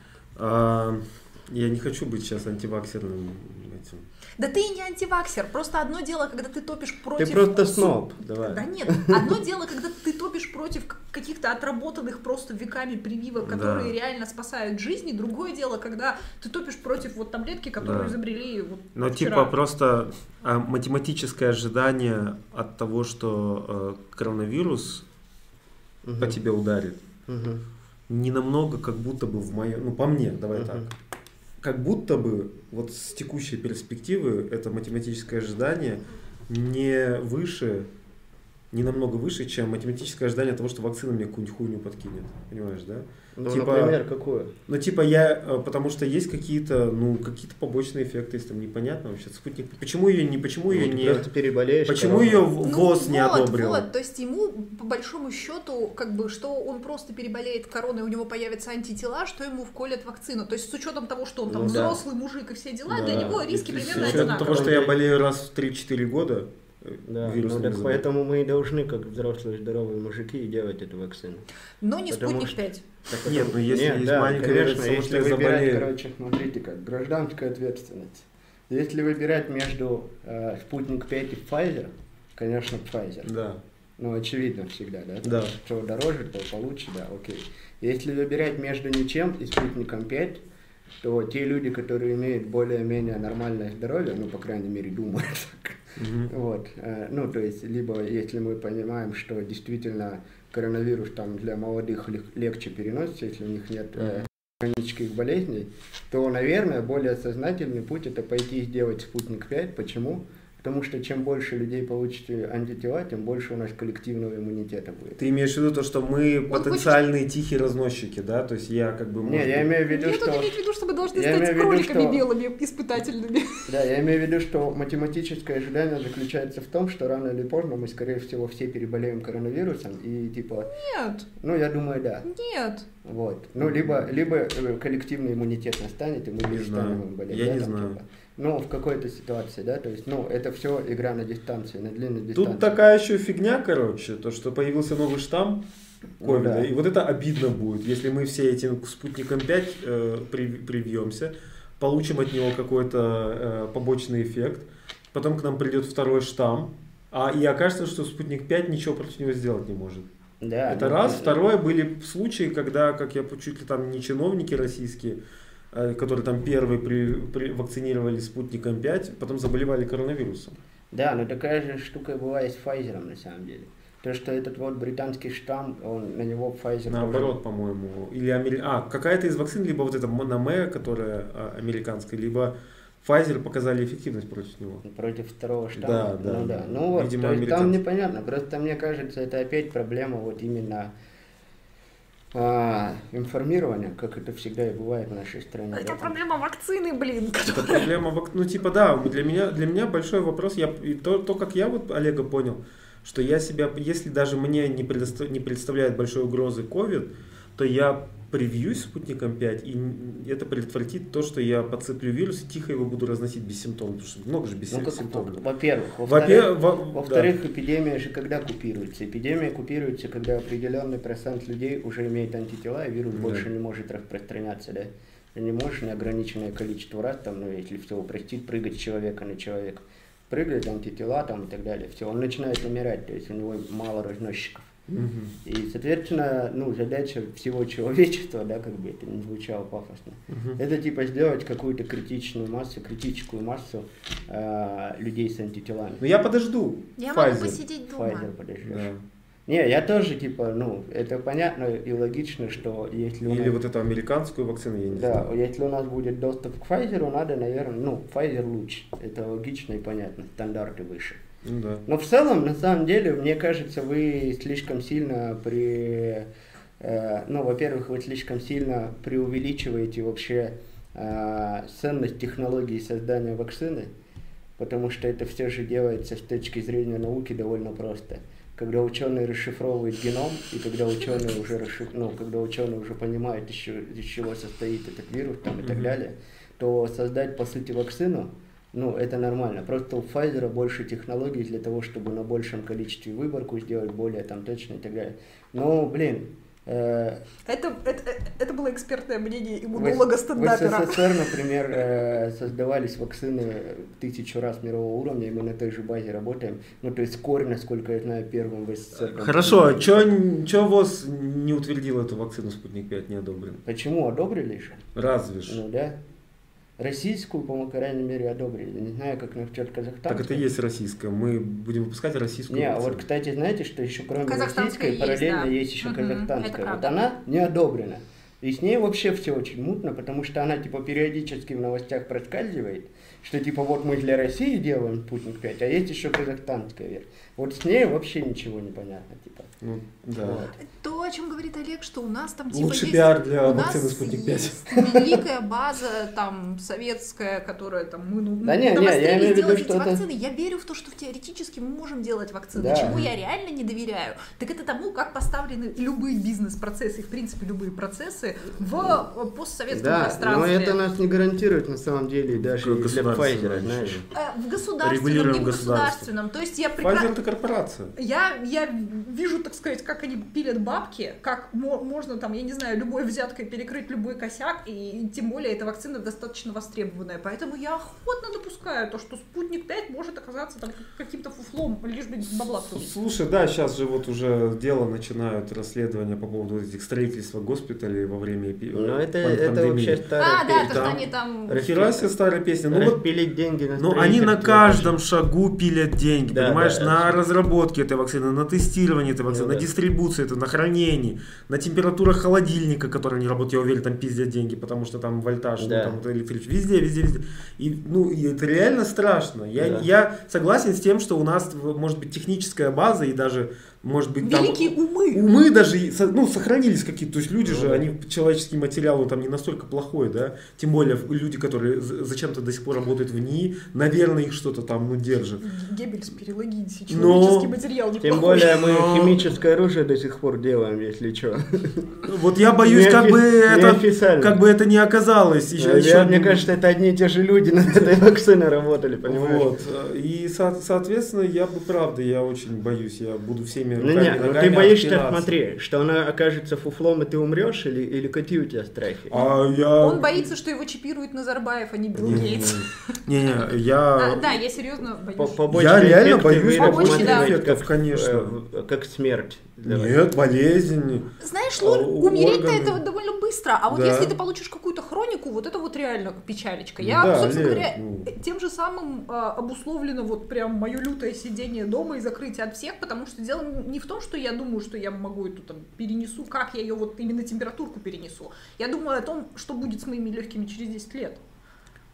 Я не хочу быть сейчас антиваксерным этим. Да ты и не антиваксер. Просто одно дело, когда ты топишь против... Ты просто сноб, давай. Да нет, одно дело, когда ты топишь против каких-то отработанных просто веками прививок, Да. которые реально спасают жизни. Другое дело, когда ты топишь против вот таблетки, которую Да. изобрели вот Но вчера. типа просто а, математическое ожидание от того, что э, коронавирус Мгм. по тебе ударит, Мгм. не намного как будто бы в моем, ну по мне, давай Мгм. так, как будто бы вот с текущей перспективы это математическое ожидание не выше, не намного выше, чем математическое ожидание того, что вакцина мне какую-нибудь хуйню подкинет, понимаешь, да? Ну, Типа- например, какую? Ну, типа, я, э, потому что есть какие-то, ну, какие-то побочные эффекты, если там непонятно вообще. Спутник, почему ее не, почему ее Ну, ты не, просто переболеешь. почему ее Ну, ВОЗ не вот, одобрил? Вот, то есть ему, по большому счету, как бы, что он просто переболеет короной, у него появятся антитела, что ему вколят вакцину. То есть с учетом того, что он там Ну да. взрослый мужик и все дела, Да. для него риски И примерно с учетом одинаковые. того, что я болею раз в 3-4 года, Да, вирус ну так поэтому мы и должны, как взрослые здоровые мужики, делать эту вакцину. Но не Потому спутник что- 5. Так Нет, это- ну если есть да, маленькая конечно, если что выбирать, заболею. короче, смотрите как, гражданская ответственность. Если выбирать между э, Спутник 5 и Pfizer, конечно, Pfizer. да. Ну, очевидно всегда, да? Да. Что дороже, то получше, да, окей. Если выбирать между ничем и Спутником 5, то те люди, которые имеют более-менее нормальное здоровье, ну, по крайней мере, думают так, Мгм. вот, э, ну, то есть, либо если мы понимаем, что действительно коронавирус там для молодых лег- легче переносится, если у них нет э, хронических болезней, то, наверное, более сознательный путь это пойти и сделать спутник 5. Почему? Потому что чем больше людей получит антитела, тем больше у нас коллективного иммунитета будет. Ты имеешь в виду то, что мы Он потенциальные тихие разносчики, да? То есть я как бы... Не, может я быть- имею в виду, Нет, он что... имеет в виду, что мы должны Я стать имею в виду, кроликами что- белыми, испытательными. Да, я имею в виду, что математическое ожидание заключается в том, что рано или поздно мы, скорее всего, все переболеем коронавирусом, и типа, Нет, ну, я думаю, да. нет. Вот. Ну, либо, либо э, коллективный иммунитет настанет, и мы Не перестанем знаю. им болеть. Я да, не там, знаю. типа. Ну, в какой-то ситуации, да, то есть, ну, это все игра на дистанции, на длинной дистанции. Тут такая еще фигня, короче, то, что появился новый штамм Ну ковида, да. и вот это обидно будет, если мы все этим спутником 5 э, при- привьемся, получим от него какой-то э, побочный эффект, потом к нам придет второй штамм, а и окажется, что спутник 5 ничего против него сделать не может. Да, Это ну, раз. э, Второе, были случаи, когда, как я чуть ли там не чиновники российские, которые там первые при, при- вакцинировали спутником 5, потом заболевали коронавирусом. Да, но такая же штука была и с Pfizer, на самом деле. То, что этот вот британский штамм, он на него Pfizer... Наоборот, по-моему. Или амери... А, какая-то из вакцин, либо вот эта Мономе, которая а, американская, либо Pfizer показали эффективность против него. тоже Против второго штамма. Да, да, Ну да. Ну вот, Видимо, то есть там непонятно. Просто мне кажется, это опять проблема вот именно а, информирования, как это всегда и бывает в нашей стране. Это да, там. проблема вакцины, блин. Это проблема, вак- ну типа да, для меня, для меня большой вопрос, я, и то, то, как я вот Олега понял, что я себя, если даже мне не, предоста- не представляет большой угрозы COVID, то я привьюсь спутником 5, и это предотвратит то, что я подцеплю вирус и тихо его буду разносить без симптомов, потому что много же без Ну, во-первых. Во-вторых, во- да. во-вторых, эпидемия же когда купируется? Эпидемия купируется, когда определенный процент людей уже имеет антитела, и вирус Да. больше не может распространяться, да? Ты не можешь неограниченное количество раз, там, ну, если все упростить, прыгать с человека на человека. Прыгает антитела там и так далее. Все, он начинает умирать, то есть у него мало разносчиков. Мгм. И, соответственно, ну, задача всего человечества, да, как бы это не звучало пафосно, Мгм. это типа сделать какую-то критичную массу, критическую массу э, людей с антителами. Ну я подожду. Я Pfizer. могу посидеть дома. Pfizer подождешь. Да. Не, я тоже, типа, ну, это понятно и логично, что если у Или нас, вот эту американскую вакцину, я не да, знаю. если у нас будет доступ к Pfizer, надо, наверное, ну, Pfizer лучше. Это логично и понятно, стандарты выше. Ну да. Но в целом, на самом деле, мне кажется, вы слишком сильно при... э, ну, во-первых, вы слишком сильно преувеличиваете вообще э, ценность технологии создания вакцины, потому что это все же делается с точки зрения науки довольно просто. Когда ученые расшифровывают геном, и когда ученые уже, расшиф... ну, когда ученые уже понимают, из чего, из чего состоит этот вирус там, и так далее, то создать, по сути, вакцину, ну, это нормально. Просто у Pfizer больше технологий для того, чтобы на большем количестве выборку сделать более там точно и так далее. Но, блин, Э, Это, это, это было экспертное мнение В иммунолога-стендапера. СССР, <laughs> например, э, создавались вакцины тысячу раз мирового уровня, и мы на той же базе работаем. Ну, то есть Корь, насколько я знаю, первым в СССР. Хорошо, а чё ВОЗ не утвердил эту вакцину «Спутник 5» не одобрен? Почему одобрили еще? Разве ж? Ну да. Российскую, по крайней мере, одобрили. Не знаю, как насчет Казахстана. Так это и есть российская. Мы будем выпускать российскую Не, а вот, кстати, знаете, что еще кроме российской, есть, параллельно да. есть еще Мгм, казахстанская. Вот правда. она не одобрена. И с ней вообще все очень мутно, потому что она типа периодически в новостях проскальзывает, что типа вот мы для России делаем спутник 5, а есть еще казахстанская версия. Вот с ней вообще ничего не понятно, типа. Ну, да. Вот. То, о чем говорит Олег, что у нас там типа Лучший есть... пиар для у нас вакцины «Спутник 5». есть великая база там советская, которая там мы ну, Да не, не, я имею в виду, эти что это- вакцины. Я верю в то, что теоретически мы можем делать вакцины. Да. Чему я реально не доверяю, так это тому, как поставлены любые бизнес-процессы и в принципе любые процессы в э, постсоветском Да, но пространстве. это нас не гарантирует на самом деле даже для Pfizer, знаешь. Э, В государственном, Регулируем не в государственном. То есть я прекрасно... Pfizer это корпорация. Я, я вижу, так сказать, как они пилят бабки, как мо- можно там, я не знаю, любой взяткой перекрыть любой косяк, и тем более эта вакцина достаточно востребованная. Поэтому я охотно допускаю то, что спутник 5 может оказаться там каким-то фуфлом, лишь бы бабла. Слушай, да, сейчас же вот уже дело начинают расследования по поводу этих строительства госпиталей во время эпи- Но это, это пандемии. вообще старая А, да, песня. то, что там они там... Хера себе старая песня. Ну вот Распилить деньги на Но они на каждом шагу пилят деньги, Да, понимаешь, да, на разработке этой вакцины, на тестирование этой вакцины, Ну на да. дистрибуцию это, на хранении, на температурах холодильника, который не работает, я уверен, там пиздят деньги, потому что там вольтаж, ну, там, вот электричество, везде, везде, везде. И, ну, и это реально страшно. Я, Да. я согласен с тем, что у нас, может быть, техническая база и даже, может быть, там... Великие умы. Умы даже, и ну, сохранились какие-то, то есть люди Ну же, да. они, человеческий материал, он там не настолько плохой, да, тем более люди, которые за- зачем-то до сих пор работают в НИИ, наверное, их что-то там, ну, держит. Геббельс, перелогинься, Но- человеческий материал Тем неплохой. более мы Но- химическое оружие до сих пор делаем, если что. Вот я боюсь, как бы это, как бы это не оказалось. Еще, Я- еще- Мне кажется, это одни и те же люди над этой вакциной работали, понимаешь? Вот. И, со- соответственно, я бы, правда, я очень боюсь, я буду всеми Ну руками нет, ну ногами ты боишься, смотри, что она окажется фуфлом, и ты умрешь, или, или какие у тебя страхи? А я... Он боится, что его чипирует Назарбаев, а не Билл Гейтс. Не-не, А, я... Да, я серьезно боюсь. побочные Я реально боюсь побочных эффектов, конечно. э, как смерть. Для. Нет, болезнь. Знаешь, А, Лоль, у- умереть-то органы. это довольно быстро, а вот Да. если ты получишь какую-то хронику, вот это вот реально печалечка. Я, Да, собственно Лер, говоря, ну. тем же самым а, обусловлено вот прям мое лютое сидение дома и закрытие от всех, потому что дело не в том, что я думаю, что я могу эту там перенесу, как я ее вот именно температурку перенесу. Я думаю о том, что будет с моими легкими через 10 лет.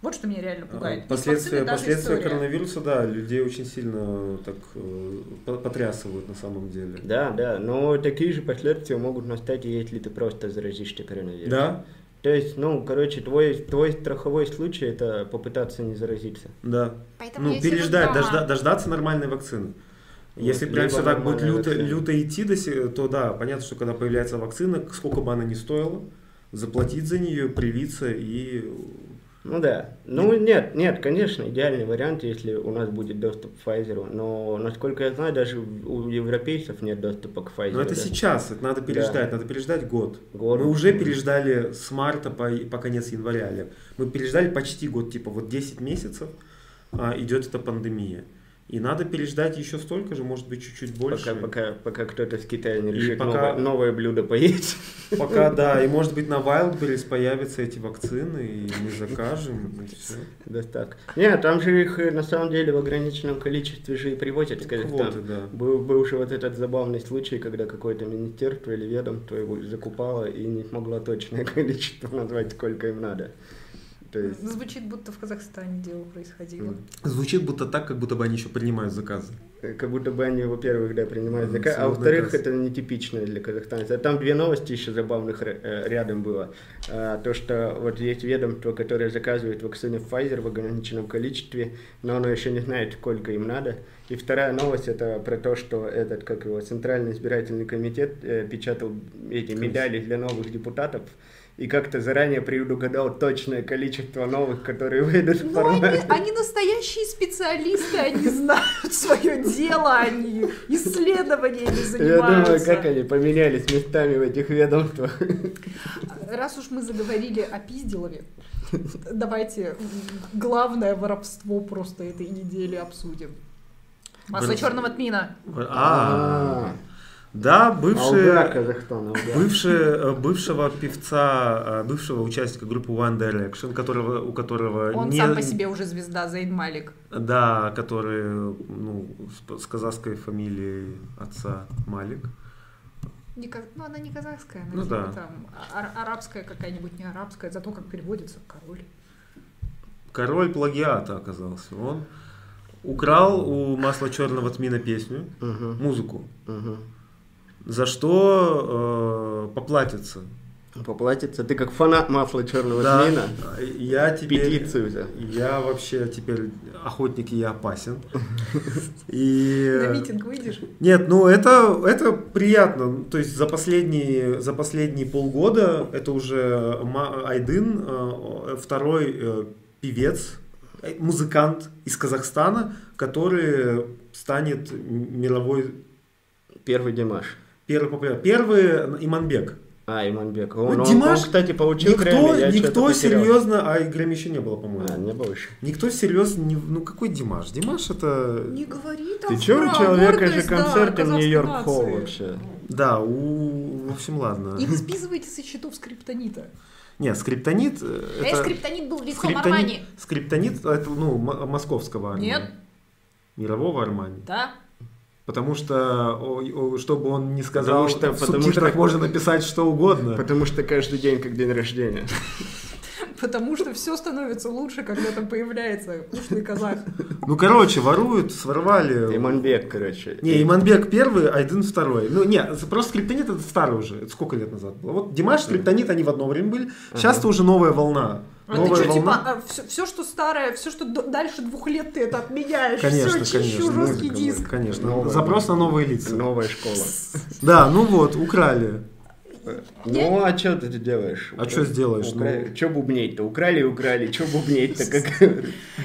Вот что меня реально пугает. А, Последствия, последствия история. коронавируса, да, людей очень сильно так э, по- потрясывают на самом деле. Да, да, но такие же последствия могут настать, и если ты просто заразишься коронавирусом. Да, То есть, ну, короче, твой, твой страховой случай это попытаться не заразиться. да. Поэтому Ну, переждать, дома. дожда- дождаться нормальной вакцины. Если Вот, прям все так будет люто, вакцина. люто идти, до се- то да, понятно, что когда появляется вакцина, сколько бы она ни стоила, заплатить за нее, привиться и... Ну да. Ну нет, нет, конечно, идеальный вариант, если у нас будет доступ к Pfizer. Но, насколько я знаю, даже у европейцев нет доступа к Pfizer. Но это да. сейчас, это надо переждать, надо переждать год. Год. Мы уже переждали с марта по, по конец января. Мы переждали почти год, типа вот 10 месяцев а, идет эта пандемия. И надо переждать еще столько же, может быть, чуть-чуть больше. Пока, пока, пока кто-то с Китая не И решит пока- новое, новое блюдо поесть. Пока, да, <laughs> и может быть на Wildberries появятся эти вакцины, и мы закажем, и все. Доставка. Нет, там же их э, на самом деле в ограниченном количестве же и привозят, скажем Квоты, так. да. Был, был же вот этот забавный случай, когда какое-то министерство или ведомство его закупало и не смогло точное <laughs> количество назвать, сколько им надо. То есть, Звучит, будто в Казахстане дело происходило. Звучит будто так, как будто бы они еще принимают заказы. э, как будто бы они, во-первых, да, принимают М, заказ, а во-вторых, это нетипично для казахстанцев. Там две новости еще забавных э, рядом было. А, То, что вот есть ведомство, которое заказывает вакцины Pfizer в ограниченном количестве, но оно еще не знает, сколько им надо. И вторая новость это про то, что этот, как его, Центральный избирательный комитет э, печатал эти медали для новых депутатов и как-то заранее предугадал точное количество новых, которые выйдут в Ну, они, парламент. они настоящие специалисты, они <laughs> знают свое дело, они исследованиями Я занимаются. думаю, как они поменялись местами в этих ведомствах. Раз уж мы заговорили о пизделове, давайте главное воровство просто этой недели обсудим. Масло черного тмина. А, да, Казахстан, Алга. бывший, э, бывшего певца, э, бывшего участника группы One Direction, которого, у которого Он не, сам по себе уже звезда, Зейн Малик. да, который, ну, с, казахской фамилией отца Малик. Не ну, она не казахская, она Ну типа да. там ар- арабская какая-нибудь, не арабская, зато как переводится король. Король плагиата оказался. Он украл у масла черного тмина песню, Мгм, музыку, мгм. За что э, поплатится. Поплатится. Ты как фанат масла черного Да, тмина. я теперь... Петицию взял. Я вообще теперь охотник и я опасен. <laughs> И... На митинг выйдешь? Нет, ну это, это приятно. То есть за последние, за последние полгода это уже Айдын, э, второй э, певец, э, музыкант из Казахстана, который станет мировой Первый Димаш. Первый популярный. Первый Иманбек. А, Иманбек. Ну, Он, он- Димаш- он, кстати, получил Никто, Грэмми, я никто серьезно, а Грэмми еще не было, по-моему. А, не было еще. Никто серьезно, не, ну какой Димаш? Димаш это, Не говори там Ты че, у человека же гордость, да, концерт в Нью-Йорк. Холл вообще. да, у, в общем, ладно. И вы списываете со счетов скриптонита. Нет, скриптонит, э, А это... скриптонит был лицом Скриптонит, Армани. скриптонит это, ну, московского Армани. Нет. Мирового Армани. Да. Потому что, чтобы он не сказал, Потому что- в потому субтитрах что- можно написать что угодно. Потому что каждый день как день рождения. <laughs> Потому что все становится лучше, когда там появляется ушлый казах. Ну, короче, воруют, своровали. Иманбек, короче. Не, Иманбек первый, Айдын второй. Ну, не, просто скриптонит это старый уже. Это сколько лет назад было? Вот Димаш, скриптонит, они в одно время были. Сейчас-то уже новая волна. А ты Новая что, волна. типа, все, что старое, все, что дальше двух лет ты это отменяешь, Конечно, все, чищу конечно. жесткий музыка, диск. Конечно. Новая Запрос на новые лица. Новая школа. Да, ну вот, украли. Ну, а что ты делаешь? А чё сделаешь? Ну- Че бубнеть-то? Украли, украли. Че бубнеть-то? <laughs> Как...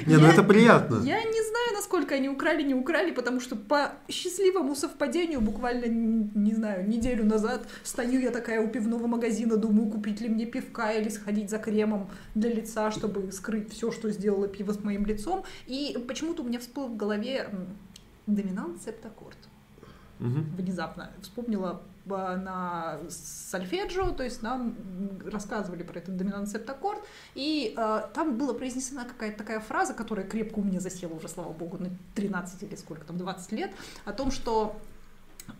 Не, ну это приятно. Я не знаю, насколько они украли, не украли, потому что по счастливому совпадению буквально, не знаю, неделю назад стою я такая у пивного магазина, думаю, купить ли мне пивка или сходить за кремом для лица, чтобы скрыть все, что сделало пиво с моим лицом. И почему-то у меня всплыл в голове доминант септаккорд. Мгм. внезапно вспомнила на сольфеджио, то есть нам рассказывали про этот доминант септаккорд, и а, там была произнесена какая-то такая фраза, которая крепко у меня засела уже, слава богу, на 13 или сколько там, 20 лет, о том, что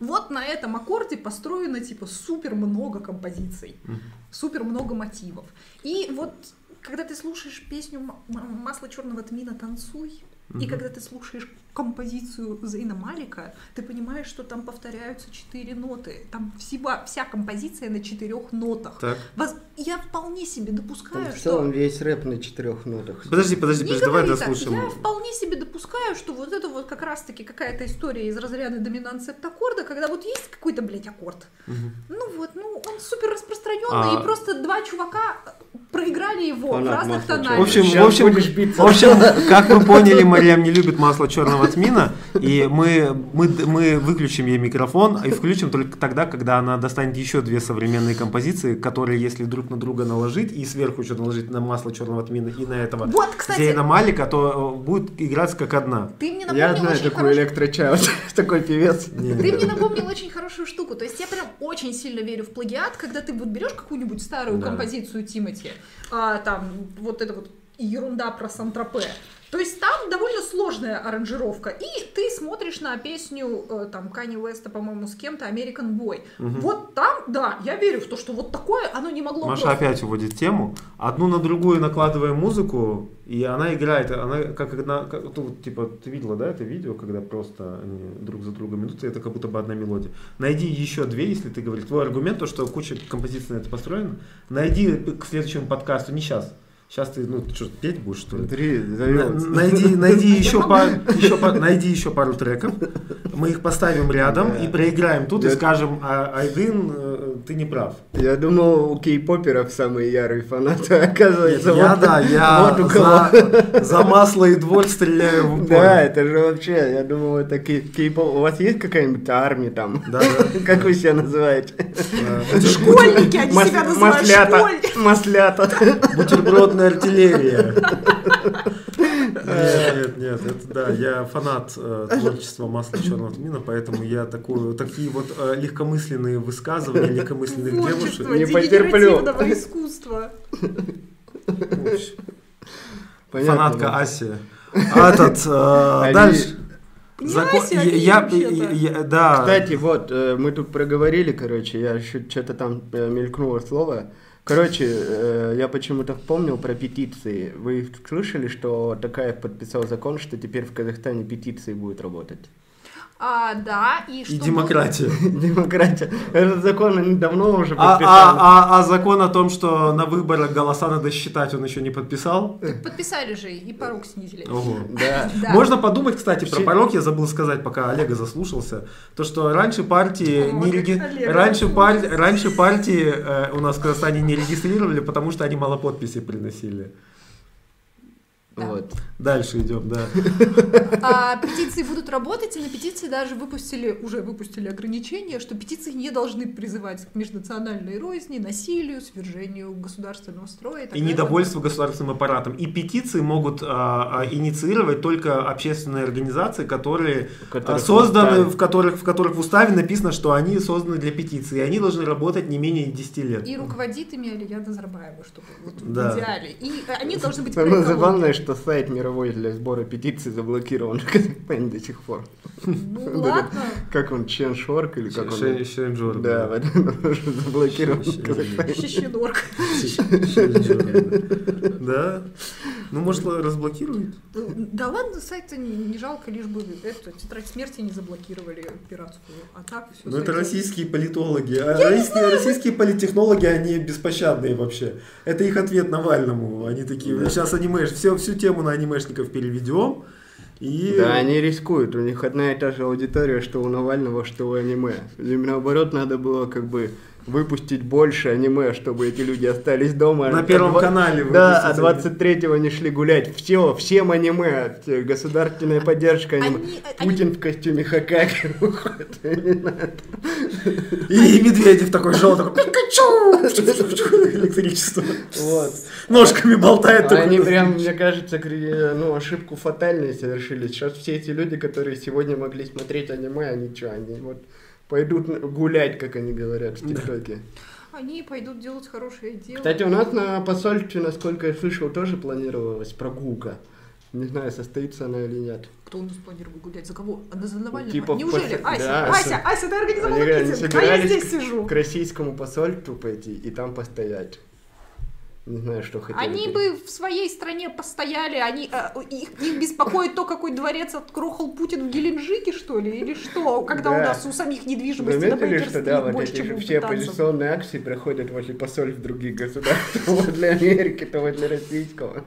вот на этом аккорде построено типа супер много композиций, супер много мотивов. И вот когда ты слушаешь песню «М- м- «Масло черного тмина. Танцуй», и Мгм. когда ты слушаешь композицию Зейна Малика, ты понимаешь, что там повторяются четыре ноты. Там всего, вся композиция на четырех нотах. Так. Воз- Я вполне себе допускаю, Там в что... целом весь рэп на четырех нотах. Подожди, подожди, Не подожди, давай дослушаем. Я вполне себе допускаю, что вот это вот как раз-таки какая-то история из разряда доминант септаккорда, когда вот есть какой-то, блядь, аккорд. Мгм. Ну вот, ну он супер распространенный, А- и просто два чувака проиграли его Фанат в разных тонах. В общем, в общем, в общем, как вы поняли, Мариам не любит масло черного тмина, и мы, мы, мы выключим ей микрофон и включим только тогда, когда она достанет еще две современные композиции, которые, если друг на друга наложить, и сверху еще наложить на масло черного тмина и на этого Вот, кстати, Зейна Малика, то э, будет играться как одна. ты мне напомнил Я знаю очень такой хороший- электрочаут, такой певец. Ты мне напомнил очень хорошую штуку. То есть я прям очень сильно верю в плагиат, когда ты вот берешь какую-нибудь старую Да. композицию Тимати, а, там вот это вот ерунда про Сан-Тропе. То есть там довольно сложная аранжировка. И ты смотришь на песню э, там Кани Уэста, по-моему, с кем-то American Boy. Мгм. Вот там, да, я верю в то, что вот такое оно не могло Маша просто- опять уводит тему. Одну на другую накладываем музыку, и она играет, она как одна, как, ну, вот, типа, ты видела, да, это видео, когда просто они друг за другом идут, и это как будто бы одна мелодия. Найди еще две, если ты говоришь. Твой аргумент, то, что куча композиций на это построена, найди к следующему подкасту, не сейчас, Сейчас ты, ну, что, петь будешь, что ли? Смотри, На-. Найди, найди <laughs> еще, пару, еще, па- найди еще пару треков, мы их поставим рядом Да. и проиграем тут и Да. скажем, а, Айдын, э, ты не прав. Я думал, у кей-поперов самые ярые фанаты, <laughs> оказывается, я, вот, да, я вот у кого. за, за масло и двор стреляю в упор. Да, это же вообще, я думал, это кей- кей-поп. У вас есть какая-нибудь армия там? Да, да. <laughs> Как вы себя называете? Школьники, они себя называют маслята, школьники. маслята. Бутербродная артиллерия. Нет, нет, нет, это да, я фанат э, творчества масла черного тмина, поэтому я такую, такие вот э, легкомысленные высказывания легкомысленных девушек. Не потерплю. <laughs> Понятно, Фанатка. Аси. А этот, э, дальше. Не Закон- Ася, а я- я- вообще-то. я- Да. Кстати, вот, мы тут проговорили, короче, я еще что-то там мелькнуло слово. Короче, э, я почему-то вспомнил про петиции. Вы слышали, что Такаев подписал закон, что теперь в Казахстане петиции будут работать? А, да, и что И демократия. <laughs> Демократия. Этот закон они давно уже А, подписали. а, а, а закон о том, что на выборах голоса надо считать, он еще не подписал? Так подписали же и порог снизили. Ого. Да. Да. Можно подумать, кстати, про порог, я забыл сказать, пока Олега заслушался, то, что раньше партии, О, не реги- раньше, пар- раньше партии э, у нас в Казахстане не регистрировали, потому что они мало подписей приносили. Да. Вот. Дальше идем, да. А петиции будут работать, и на петиции даже выпустили, уже выпустили ограничения, что петиции не должны призывать к межнациональной розни, насилию, свержению государственного строя. так И далее. недовольство государственным аппаратом. И петиции могут а, а, инициировать только общественные организации, которые а, Которых созданы, уставе. в которых, в которых в уставе написано, что они созданы для петиции. И они должны работать не менее 10 лет. И руководит ими Алия Назарбаева, чтобы вот Да. в идеале. И они должны быть Самое забавное, экологию. Что сайт мировой для сбора петиций заблокирован <laughs> в Казахстане до сих пор. Ну <laughs> ладно. Как он, Ченшорк или как он? Шенджор, Да, вот он заблокирован в Казахстане. Да? Ну, может, разблокируют? Да ладно, сайт не, жалко, лишь бы эту тетрадь смерти не заблокировали пиратскую. А так все. Ну, это российские политологи. А российские, политтехнологи, они беспощадные вообще. Это их ответ Навальному. Они такие, сейчас анимеш, все, всю тему на анимешников переведем. И... Да, они рискуют. У них одна и та же аудитория, что у Навального, что у аниме. Им наоборот надо было как бы выпустить больше аниме, чтобы эти люди остались дома. На Первом два- канале Да, а 23-го не шли гулять. Все, всем аниме. Э, Государственная поддержка аниме. Они- они- Путин в костюме Хакаги <laughs> выходит. И Медведев такой желтый, такой, Пикачу! <laughs> Электричество. Вот. Ножками болтает. Они прям, мне кажется, кри- ну, ошибку фатальную совершили. Сейчас все эти люди, которые сегодня могли смотреть аниме, они что, они вот пойдут гулять, как они говорят в ТикТоке. Они пойдут делать хорошее дело. Кстати, у нас на посольстве, насколько я слышал, тоже планировалась прогулка. Не знаю, состоится она или нет. Кто у нас планировал гулять? За кого? А за Навального? Типа Неужели? после- Ася, да, Ася, Ася, ты организовала Они, они митинг, а я здесь к- сижу. к российскому посольству пойти и там постоять. Не знаю, что хотели. Они бы в своей стране постояли, они, а, их, их беспокоит то, какой дворец отгрохал Путин в Геленджике, что ли, или что, когда у Да. нас у самих недвижимости на Заметили, что да, вот больше, эти у все оппозиционные акции проходят возле посольств других государств, <laughs> то для Америки, то для российского.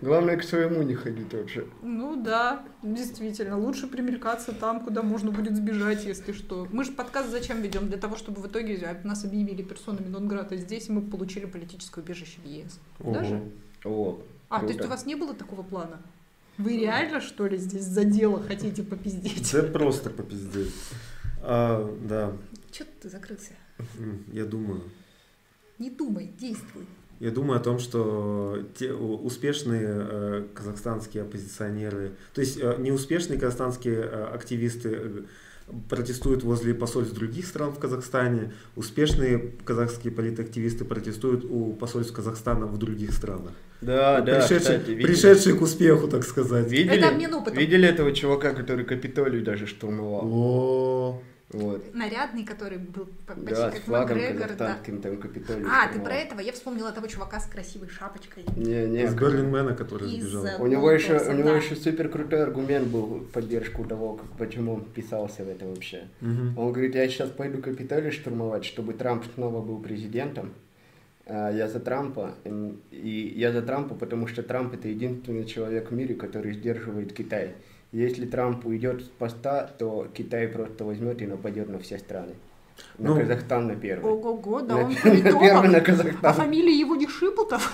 Главное, к своему не ходить вообще. Ну да, действительно, лучше примелькаться там, куда можно будет сбежать, если что. Мы же подкаст зачем ведем? Для того, чтобы в итоге нас объявили персонами Нонграта здесь, и мы получили политическое убежище в ЕС. Даже? О, А, то круто. есть у вас не было такого плана? Вы реально, что ли, здесь за дело хотите попиздеть? Да просто попиздеть. А, да, Че ты закрылся? Я думаю. Не думай, действуй. Я думаю о том, что те успешные э, казахстанские оппозиционеры, то есть э, неуспешные казахстанские э, активисты э, протестуют возле посольств других стран в Казахстане, успешные казахские политактивисты протестуют у посольств Казахстана в других странах. Да, да, пришедшие, кстати, видели? пришедшие к успеху, так сказать. Видели? Это обмен опытом. Видели этого чувака, который Капитолий даже штурмовал? О, Вот. Нарядный, который был по- почти Да, с как флагом Макгрегор, да. там Капитолий А, ты про этого? Я вспомнила того чувака с красивой шапочкой. Не, не. из Берлинмена, который Из, сбежал. э, У него еще, у него да. еще супер крутой аргумент был в поддержку того, как, почему он писался в это вообще. Мгм. Он говорит, я сейчас пойду Капитолий штурмовать, чтобы Трамп снова был президентом. а я за Трампа. И я за Трампа, потому что Трамп это единственный человек в мире, который сдерживает Китай. Если Трамп уйдет с поста, то Китай просто возьмет и нападет на все страны. На Ну, Казахстан на первый. Ого-го, да На- он на первый на политолог. А Казахстан. фамилия его не Шипутов?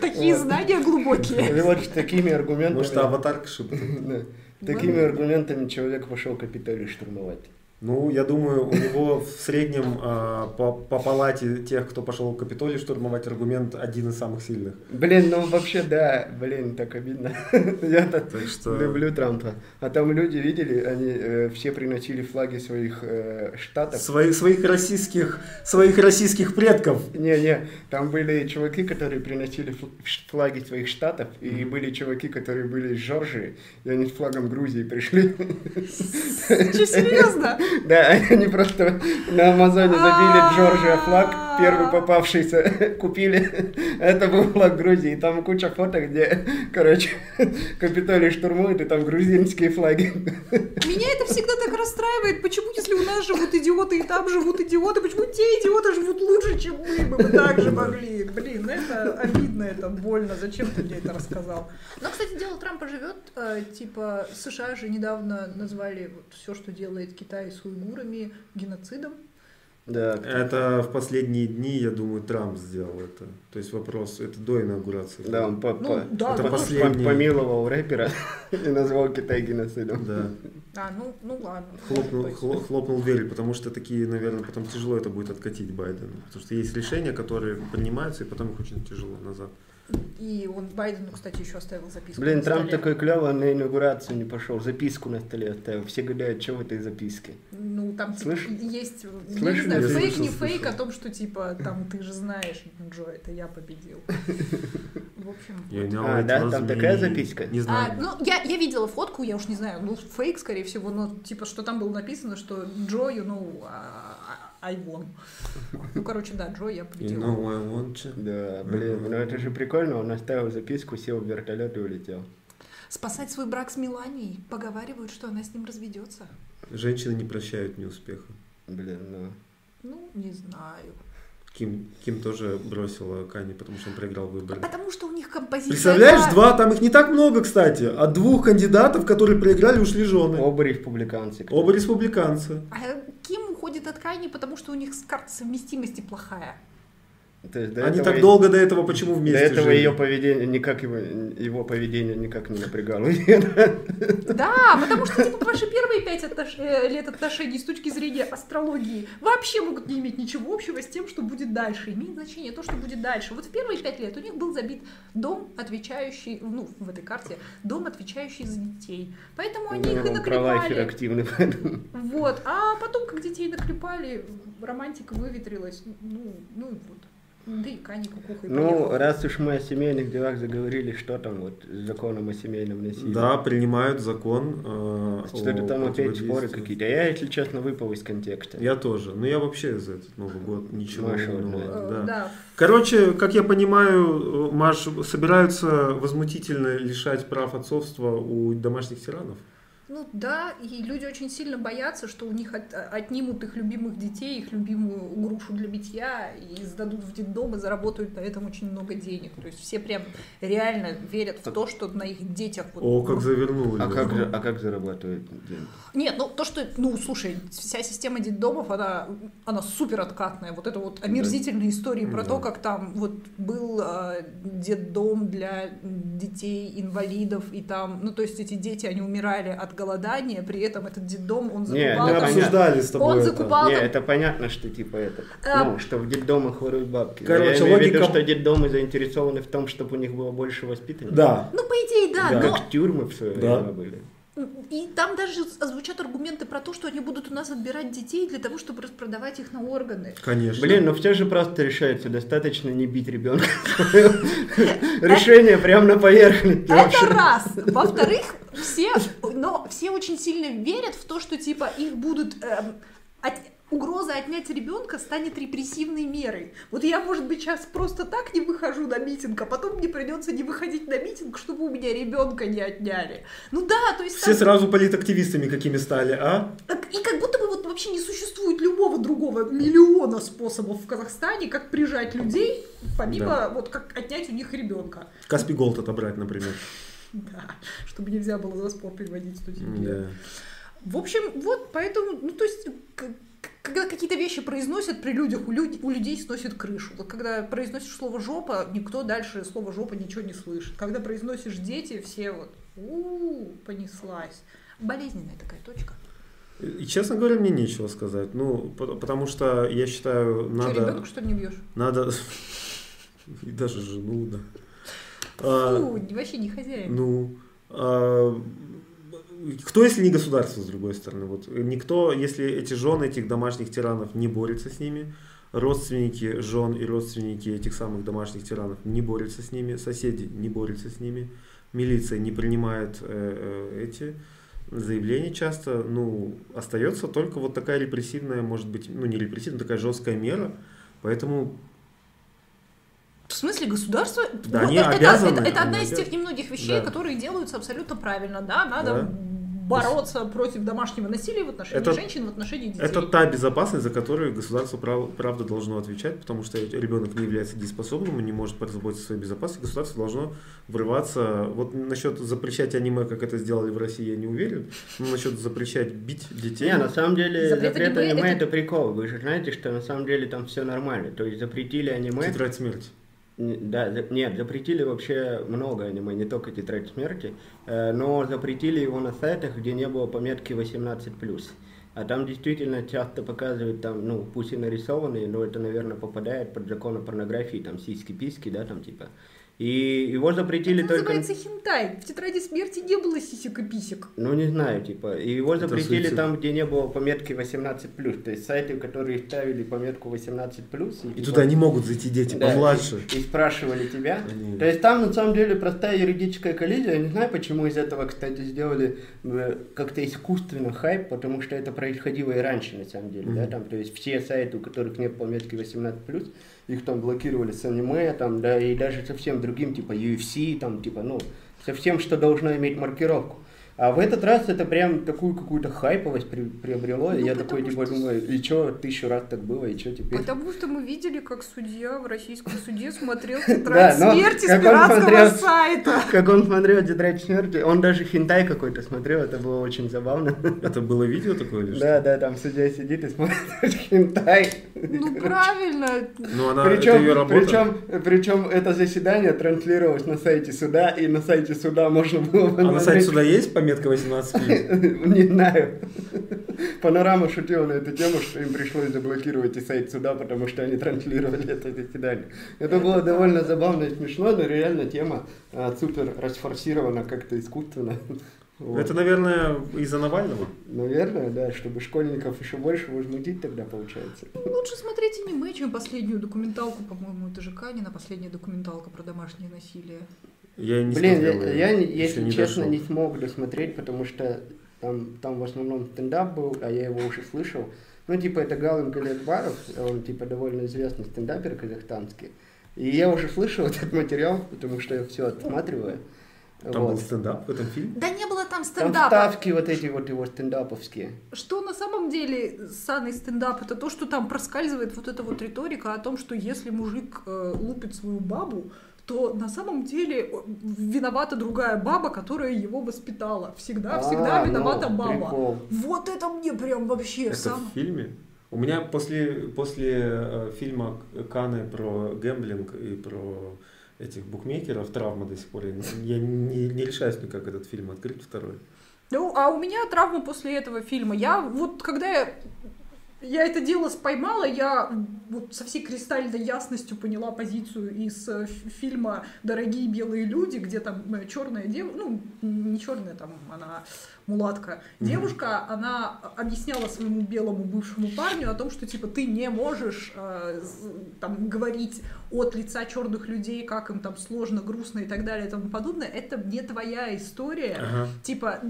Такие знания глубокие. Вот с такими аргументами... Может, аватарка шипит. Да. Такими аргументами человек пошел Капитолий штурмовать. Ну, я думаю, у него в среднем а, по, по палате тех, кто пошел в Капитолий штурмовать, аргумент один из самых сильных. Блин, ну вообще да, блин, так обидно. <laughs> Я-то Так что... люблю Трампа. А там люди видели, они э, все приносили флаги своих э, штатов. Свои- своих российских, своих российских предков. Не-не, там были чуваки, которые приносили флаги своих штатов, и были чуваки, которые были из Жоржии, и они с флагом Грузии пришли. Че, серьезно? Да, они просто на Амазоне забили Джорджия флаг, первый попавшийся, купили. Это был флаг Грузии. Там куча фото, где, короче, Капитолий штурмует, и там грузинские флаги. Меня это всегда так расстраивает. Почему, если у нас живут идиоты и там живут идиоты, почему те идиоты живут лучше, чем мы? Мы бы так же могли. Блин, это обидно, это больно. Зачем ты мне это рассказал? Но, кстати, дело Трампа живет. э, Типа, США же недавно назвали все, что делает Китай с уйгурами, геноцидом. Да, Это в последние дни, я думаю, Трамп сделал это. То есть вопрос, это до инаугурации. да, он по- Ну, по- да, это последний. по- помиловал рэпера <laughs> и назвал Китай геноцидом. Да. А, ну, ну ладно. Хлопнул, хло- хлопнул дверью, потому что такие, наверное, потом тяжело это будет откатить Байдену. Потому что есть решения, которые принимаются, и потом их очень тяжело назад. И он Байдену, кстати, еще оставил записку. Блин, на Трамп столе. такой клевый, он на инаугурацию не пошел, записку на столе оставил. Все гадают, что в этой записке. Ну, там типа, Слышь? есть, я не знаю, Я фейк, слышал, не фейк, слышал. о том, что типа, там, ты же знаешь, Джо, это я победил. <laughs> В общем... Я не А, да? Там такая записка? Не А, знаю. ну, я, я видела фотку, я уж не знаю, ну, фейк, скорее всего, но, типа, что там было написано, что Джо, you know, а, а, I won. Ну, короче, да, Джо, я You победила. know I want you. Да, блин, ну это же прикольно, он оставил записку, сел в вертолет и улетел. Спасать свой брак с Меланией. Поговаривают, что она с ним разведется. Женщины не прощают неуспеха. Блин, ну... Ну, не знаю. Ким, Ким тоже бросила Кани, потому что он проиграл выборы. Потому что у них композиция... Представляешь, два, там их не так много, кстати. От двух кандидатов, которые проиграли, ушли жены. Оба республиканцы. Оба республиканцы. А Ким уходит от Кани, потому что у них карта совместимости плохая. То есть до Они этого так и- долго до этого почему До вместе этого жили? ее поведение никак его, его поведение никак не напрягало. Да, потому что типа ваши первые пять отнош- э, лет отношений с точки зрения астрологии вообще могут не иметь ничего общего с тем, что будет дальше. Имеет значение то, что будет дальше. Вот в первые пять лет у них был забит дом, отвечающий, ну, в этой карте, дом, отвечающий за детей. Поэтому они их и Ну, Про лайфер наклепали. активный. Вот. А потом, как детей наклепали, романтика выветрилась. Ну, ну и вот. Да и Кани кукухой Ну, поехала. раз уж мы о семейных делах заговорили, что там вот с законом о семейном насилии? Да, принимают закон. э, Что-то там опять споры какие-то. Я, если честно, выпал из контекста. Я тоже. Но я вообще за этот Новый год ничего Маша не. Э, да. да. Короче, как я понимаю, Маш, собираются возмутительно лишать прав отцовства у домашних тиранов. Ну да, и люди очень сильно боятся, что у них от- отнимут их любимых детей, их любимую грушу для битья, и сдадут в детдом и заработают на этом очень много денег. То есть все прям реально верят в то, что на их детях... вот- О, как завернули. А как, же- а как зарабатывают деньги? Нет, ну то, что, ну слушай, вся система детдомов, она, она супер откатная. Вот это вот омерзительные истории про Да. то, как там вот был э, детдом для детей инвалидов, и там, ну то есть эти дети, они умирали от голодания, при этом этот детдом, он Не, закупал ну, там- обсуждали с тобой Он это. закупал- Не, там- это понятно, что типа это, А. ну, что в детдомах воруют бабки. Короче, я имею в виду, логика- что детдомы заинтересованы в том, чтобы у них было больше воспитанников. Да. Ну, по идее, да, Да. но Как тюрьмы в свое Да. время были. И там даже звучат аргументы про то, что они будут у нас отбирать детей для того, чтобы распродавать их на органы. Конечно. Блин, ну все же просто решается, достаточно не бить ребенка. <laughs> Решение прямо на поверхности. Это раз. Во-вторых, все, но все очень сильно верят в то, что типа их будут эм, угроза отнять ребенка станет репрессивной мерой. Вот я, может быть, сейчас просто так не выхожу на митинг, а потом мне придется не выходить на митинг, чтобы у меня ребенка не отняли. Ну да, то есть Все там- сразу политактивистами какими стали, а? И как будто бы вот вообще не существует любого другого миллиона способов в Казахстане, как прижать людей, помимо Да. вот как отнять у них ребенка. Каспий Голд отобрать, например. <laughs> Да, чтобы нельзя было за спор переводить студию. Да. В общем, вот поэтому, ну то есть, когда какие-то вещи произносят при людях, у, люд- у людей сносит крышу. Вот когда произносишь слово жопа, никто дальше слова жопа ничего не слышит. Когда произносишь дети, все вот у понеслась. Болезненная такая точка. И, честно говоря, мне нечего сказать. Ну, по- потому что я считаю, Что, надо... что ли не бьешь? Надо... <laughs> И даже жену, да. А, Фу, вообще не хозяин. Ну, а, кто, если не государство, с другой стороны? Вот никто, если эти жены этих домашних тиранов не борются с ними, родственники жен и родственники этих самых домашних тиранов не борются с ними, соседи не борются с ними, милиция не принимает э, э, эти заявления часто, ну, остается только вот такая репрессивная, может быть, ну, не репрессивная, такая жесткая мера, поэтому В смысле, государство? Да, Вот они это, это- обязаны, это, это они одна из тех немногих вещей, Да. которые делаются абсолютно правильно. Да, надо Да. Бороться против домашнего насилия в отношении Это- женщин, в отношении детей. Это та безопасность, за которую государство прав- правда должно отвечать, потому что ребенок не является дееспособным, и не может позаботиться о своей безопасности. Государство должно врываться. Вот насчет запрещать аниме, как это сделали в России, я не уверен. Но насчет запрещать бить детей. Не, на самом деле Запрет запрет, аниме аниме, это- это... прикол. Вы же знаете, что на самом деле там все нормально. То есть запретили аниме. Тетрадь смерти. Да, нет, запретили вообще много аниме, не только «Тетрадь смерти», э, но запретили его на сайтах, где не было пометки 18+. А там действительно часто показывают, там, ну, пусть и нарисованные, но это, наверное, попадает под закон о порнографии, там, сиськи-письки, да, там, типа. И его запретили Это только... называется хентай. В тетради смерти не было сисек и писек. Ну, не знаю, типа. И его Это запретили суицид. там, где не было пометки 18+. То есть сайты, которые ставили пометку 18+. И типа, туда не могут зайти дети да, помладше. И, и спрашивали тебя. Они- То есть там на самом деле простая юридическая коллизия. Я не знаю, почему из этого, кстати, сделали э, как-то искусственно хайп, потому что это происходило и раньше, на самом деле. Да? Мгм. Там, то есть все сайты, у которых нет пометки 18+, их там блокировали с аниме, там, да, и даже совсем другим, типа UFC, там, типа, ну, совсем, что должно иметь маркировку. А в этот раз это прям такую какую-то хайповость при- приобрело, и Ну, я потому такой, типа, что- думаю, и что, тысячу раз так было, и что теперь? Потому что мы видели, как судья в российском суде смотрел <laughs> тетрадь смерти с пиратского сайта. <laughs> Как он смотрел «Тетрадь смерти», он даже хентай какой-то смотрел, это было очень забавно. <laughs> Это было видео такое или? Да, да, там судья сидит и смотрит хентай. Ну правильно. Ну, она, это Причем, ее работа. причем, причем это заседание транслировалось на сайте суда, и на сайте суда можно было А на сайте суда есть пометка 18 <laughs> Не знаю. Панорама шутила на эту тему, что им пришлось заблокировать и сайт суда, потому что они транслировали это заседание. Это было довольно забавно и смешно, но реально тема а, супер расфорсирована как-то искусственно. Вот. Это, наверное, из-за Навального. Наверное, да, чтобы школьников еще больше возмутить тогда получается. Ну, Лучше смотреть аниме, чем последнюю документалку, по-моему, это же Канина, последняя документалка про домашнее насилие. Я не Блин, смотрел я, я если не честно, дошёл. не смог досмотреть, потому что там, там в основном стендап был, а я его уже слышал. Ну, типа, это Галин Галетбаров, он, типа, довольно известный стендапер казахстанский. И я уже слышал <laughs> этот материал, потому что я все отсматриваю. Там Вот. был стендап в этом фильме? Да не было там Там стендапа. ставки вот эти вот его стендаповские. Что на самом деле санный стендап, это то, что там проскальзывает вот эта вот риторика о том, что если мужик э, лупит свою бабу, то на самом деле виновата другая баба, которая его воспитала. Всегда, всегда А, виновата ну, баба. прикол. Вот это мне прям вообще Это сам... в фильме? У меня после, после э, фильма Каны про гэмблинг и про этих букмекеров травма до сих пор. Я, не- я не, не решаюсь никак этот фильм открыть второй. Ну, а у меня травма после этого фильма. Я вот когда я, я это дело споймала, я вот со всей кристальной ясностью поняла позицию из э, фильма «Дорогие белые люди», где там черная девушка, ну, не черная, там она мулатка. Мгм. Девушка, она объясняла своему белому бывшему парню о том, что типа ты не можешь э, там говорить от лица черных людей, как им там сложно, грустно и так далее и тому подобное. Это не твоя история Ага. типа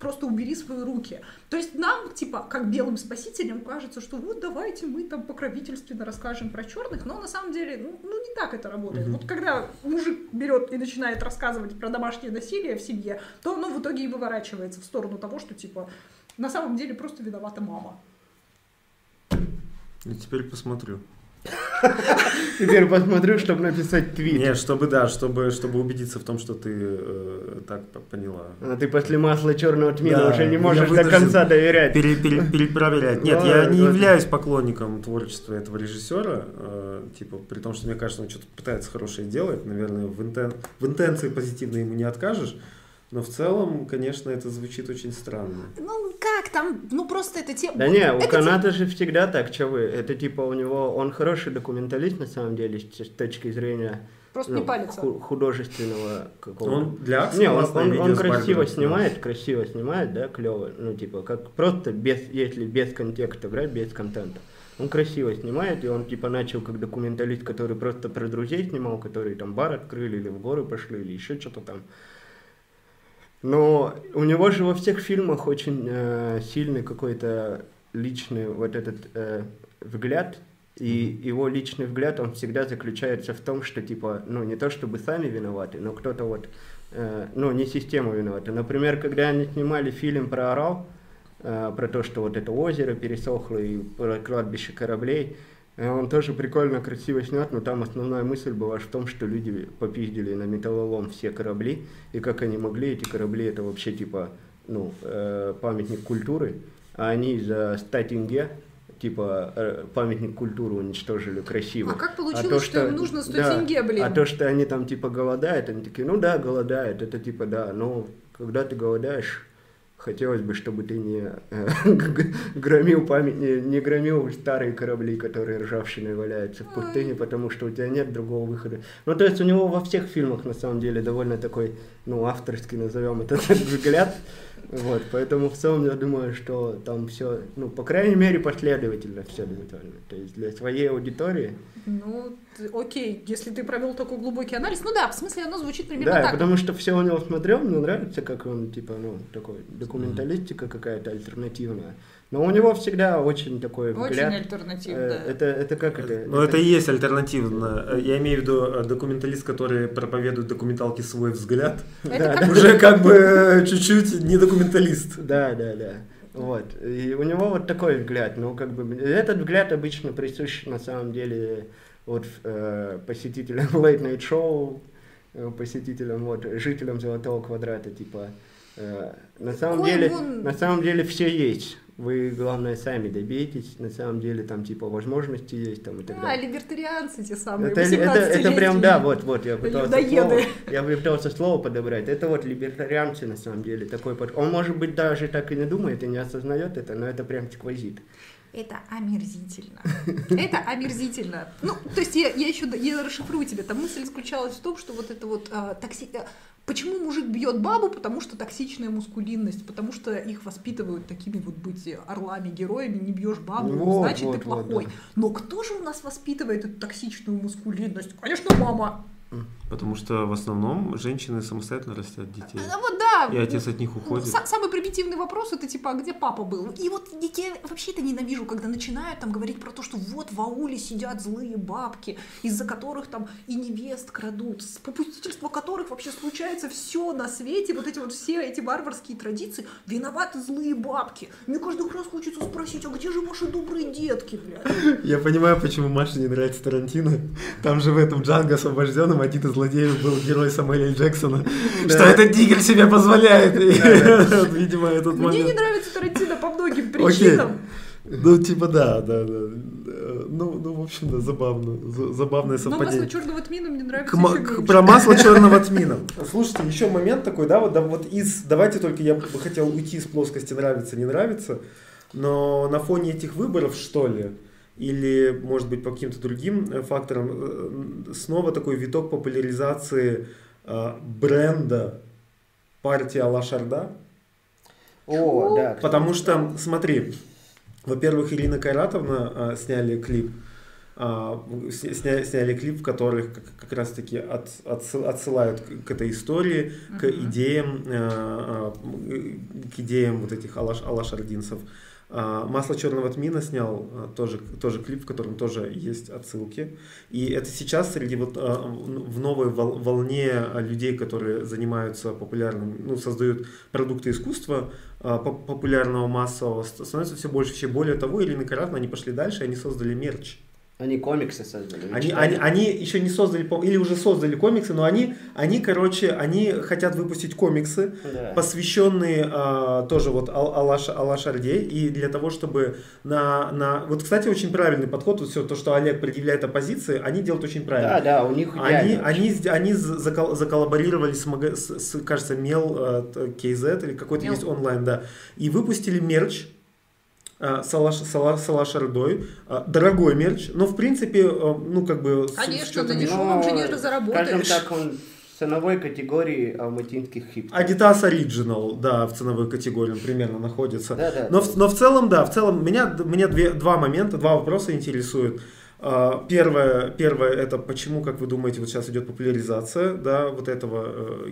просто убери свои руки. То есть нам, типа, как белым спасителям, кажется, что вот давайте мы там покровительственно расскажем про черных, но на самом деле, ну, ну, не так это работает. Мгм. Вот когда мужик берет и начинает рассказывать про домашнее насилие в семье, то оно в итоге и выворачивается в сторону того, что типа на самом деле просто виновата мама. Ну, теперь посмотрю. <laughs> Теперь посмотрю, чтобы написать твит. Нет, чтобы, да, чтобы, чтобы убедиться в том, что ты э, так поняла. А ты после масла черного тмина Да, уже не можешь до конца доверять. Пере- пере- перепроверять. Нет, я не являюсь поклонником творчества этого режиссера, э, типа, при том, что мне кажется, он что-то пытается хорошее делать, наверное, в, интен- в интенции позитивно ему не откажешь, но в целом, конечно, это звучит очень странно. Ну как там, ну просто это тема. Да не, у это Каната же всегда так, что вы, это типа у него, он хороший документалист на самом деле, с точки зрения Просто ну, не палится. ху- художественного какого-то. Он для Акса Не, он, он- он красиво снимает, красиво снимает, да, клево, ну типа как просто без, если без контекста брать, без контента. Он красиво снимает, и он типа начал как документалист, который просто про друзей снимал, которые там бар открыли или в горы пошли, или еще что-то там. Но у него же во всех фильмах очень э, сильный какой-то личный вот этот э, взгляд, и его личный взгляд, он всегда заключается в том, что типа, ну не то чтобы сами виноваты, но кто-то вот, э, ну не система виновата. Например, когда они снимали фильм про Орал, э, про то, что вот это озеро пересохло и про кладбище кораблей, он тоже прикольно, красиво снят, но там основная мысль была в том, что люди попиздили на металлолом все корабли, и как они могли, эти корабли, это вообще типа, ну, э, памятник культуры, а они за 100 тенге, типа, э, памятник культуры уничтожили красиво. А как А получилось, то, что, им нужно 100 да, тенге, блин? А то, что они там типа голодают, они такие, ну да, голодают, это типа да, но когда ты голодаешь, хотелось бы, чтобы ты не э, <laughs> громил память, не, не громил старые корабли, которые ржавчиной валяются в пустыне, потому что у тебя нет другого выхода. Ну, то есть у него во всех фильмах, на самом деле, довольно такой, ну, авторский, назовем это <laughs> так, взгляд. Вот, поэтому в целом я думаю, что там все, ну, по крайней мере, последовательно все довольно. То есть для своей аудитории. Ну, т- окей, если ты провел такой глубокий анализ, ну да, в смысле оно звучит примерно Да, так. потому что все у него смотрел, мне нравится, как он, типа, ну, такой, документалистика какая-то альтернативная. Но у него всегда очень такой Очень взгляд. альтернативно. э, это, это как это? Но это и есть альтернативно. Э, Я имею в виду э, документалист, который проповедует документалки свой взгляд. Это да, как Уже как бы э, чуть-чуть не документалист. Да, да, да. Вот. И у него вот такой взгляд. Ну, как бы, этот взгляд обычно присущ, на самом деле, вот э, посетителям <laughs> Late Night Show, э, посетителям, вот, жителям Золотого Квадрата, типа, э, на самом Какой деле, он- на самом деле все есть. Вы, главное, сами добейтесь. На самом деле, там, типа, возможности есть, там, и так А, далее. либертарианцы те самые, Это, это, это прям, 18-летние. да, вот, вот, я пытался Людоеды. слово, я пытался слово подобрать. Это вот либертарианцы, на самом деле, такой под... Он, может быть, даже так и не думает, и не осознает это, но это прям сквозит. Это омерзительно. Это омерзительно. Ну, то есть я, я еще я расшифрую тебе. Там мысль заключалась в том, что вот это вот а, токси... Почему мужик бьет бабу? Потому что токсичная мускулинность, потому что их воспитывают такими вот быть орлами, героями, не бьешь бабу, Вот, значит вот, ты вот, плохой. да. Но кто же у нас воспитывает эту токсичную мускулинность? Конечно, мама. Потому что в основном женщины самостоятельно растят детей. А вот да. И отец от них Ну, уходит. са- самый примитивный вопрос это типа, а где папа был? И вот я вообще это ненавижу, когда начинают там говорить про то, что вот в ауле сидят злые бабки, из-за которых там и невест крадут, с попустительства которых вообще случается все на свете, вот эти вот все эти варварские традиции, виноваты злые бабки. Мне каждый раз хочется спросить, а где же ваши добрые детки, блядь? Я понимаю, почему Маше не нравится Тарантино. Там же в этом Джанго освобожденном один из злодеев был герой Самуэля. Джексона. Что этот тигр себе позволяет. <laughs> Видимо, этот Мне не момент. нравится Тарантино по многим причинам. Ну, типа, да, да, да. Ну, ну, в общем, да, забавно. За- Забавное Но масло совпадение. черного тмина мне нравится К еще про масло черного тмина. <laughs> Слушайте, еще момент такой, да, вот, да, вот из, давайте только я бы хотел уйти из плоскости нравится, не нравится, но на фоне этих выборов, что ли, или, может быть, по каким-то другим э, факторам, э, снова такой виток популяризации э, бренда партии Алла Шарда, О, да. Потому что, смотри, во-первых, Ирина Кайратовна а, сняли клип, а, сня- сня- сняли клип, в которых как, как раз-таки от, отсыл- отсылают к, к этой истории, к Мгм. идеям, а, а, к идеям вот этих алаш, алашардинцев. А, Масло черного тмина снял а, тоже, тоже клип, в котором тоже есть отсылки. И это сейчас среди вот а, в новой вол- волне людей, которые занимаются популярным, ну, создают продукты искусства а, поп- популярного массового, ст- становится все больше. Еще более того, Ирина Каратна, они пошли дальше, они создали мерч. Они комиксы создали. Они, читали? они, они еще не создали, или уже создали комиксы, но они, они, короче, они хотят выпустить комиксы, Да. посвященные а, тоже вот Ал- Алаш, Алаш Орде, и для того, чтобы на, на... Вот, кстати, очень правильный подход, вот все то, что Олег предъявляет оппозиции, они делают очень правильно. Да, да, у них Они, идеально. они, они закол- заколлаборировали с, мага- с- с, кажется, Мел э, KZ или какой-то Мел. есть онлайн, да, и выпустили мерч э, с Алаш, с Ала- с Алаш Ордой. Э, дорогой мерч, но в принципе, э, ну как бы... Конечно, на дешевом же не заработаешь. Скажем так, он в ценовой категории алматинских хипстеров. Adidas Original, да, в ценовой категории он примерно находится. Да, да. Но в, но в целом, да, в целом меня, меня две, два момента, два вопроса интересуют. Первое, первое, это почему, как вы думаете, вот сейчас идет популяризация, да, вот этого,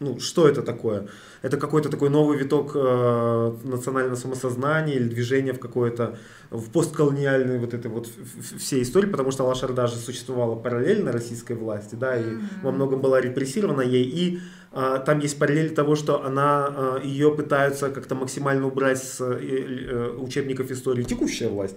ну, что это такое? Это какой-то такой новый виток э, национального самосознания или движение в какое-то, в постколониальной вот этой вот всей истории, потому что Алашарда же существовала параллельно российской власти, да, и во многом была репрессирована ей, и а, там есть параллель того, что она, а, ее пытаются как-то максимально убрать с э, э, учебников истории текущая власть.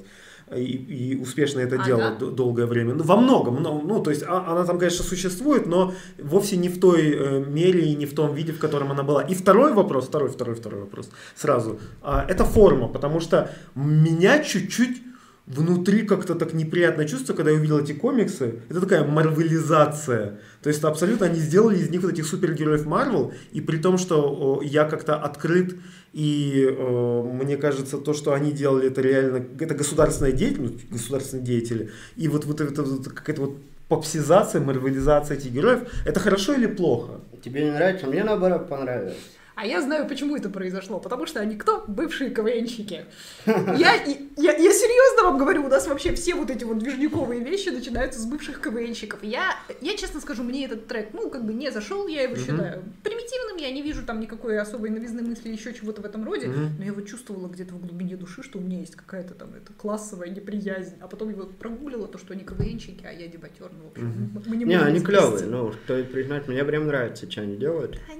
И, и успешно это А, делала долгое время. Ну, во многом. Ну, ну, то есть а- она там, конечно, существует, но вовсе не в той э, мере и не в том виде, в котором она была. И второй вопрос, второй, второй, второй вопрос сразу. А, это форма, потому что меня чуть-чуть внутри как-то так неприятное чувство, когда я увидел эти комиксы. Это такая марвелизация. То есть абсолютно они сделали из них вот этих супергероев Марвел, и при том, что я как-то открыт, и э, мне кажется, то, что они делали, это реально, это государственная деятельность, государственные деятели, и вот, вот это вот какая-то вот попсизация, марвелизация этих героев, это хорошо или плохо? Тебе не нравится? Мне наоборот понравилось. А я знаю, почему это произошло. Потому что они кто? Бывшие КВНщики. <laughs> Я, я, я серьезно вам говорю, у нас вообще все вот эти вот движниковые вещи начинаются с бывших КВНщиков. Я, я честно скажу, мне этот трек, ну, как бы не зашел, я его Мгм. считаю примитивным, я не вижу там никакой особой новизны мысли, еще чего-то в этом роде. Мгм. Но я вот чувствовала где-то в глубине души, что у меня есть какая-то там это классовая неприязнь. А потом я вот прогуглила то, что они КВНщики, а я дебатер. Ну, в общем, Мгм. мы не Не, они клевые, ну, стоит признать, мне прям нравится, что они делают. Да,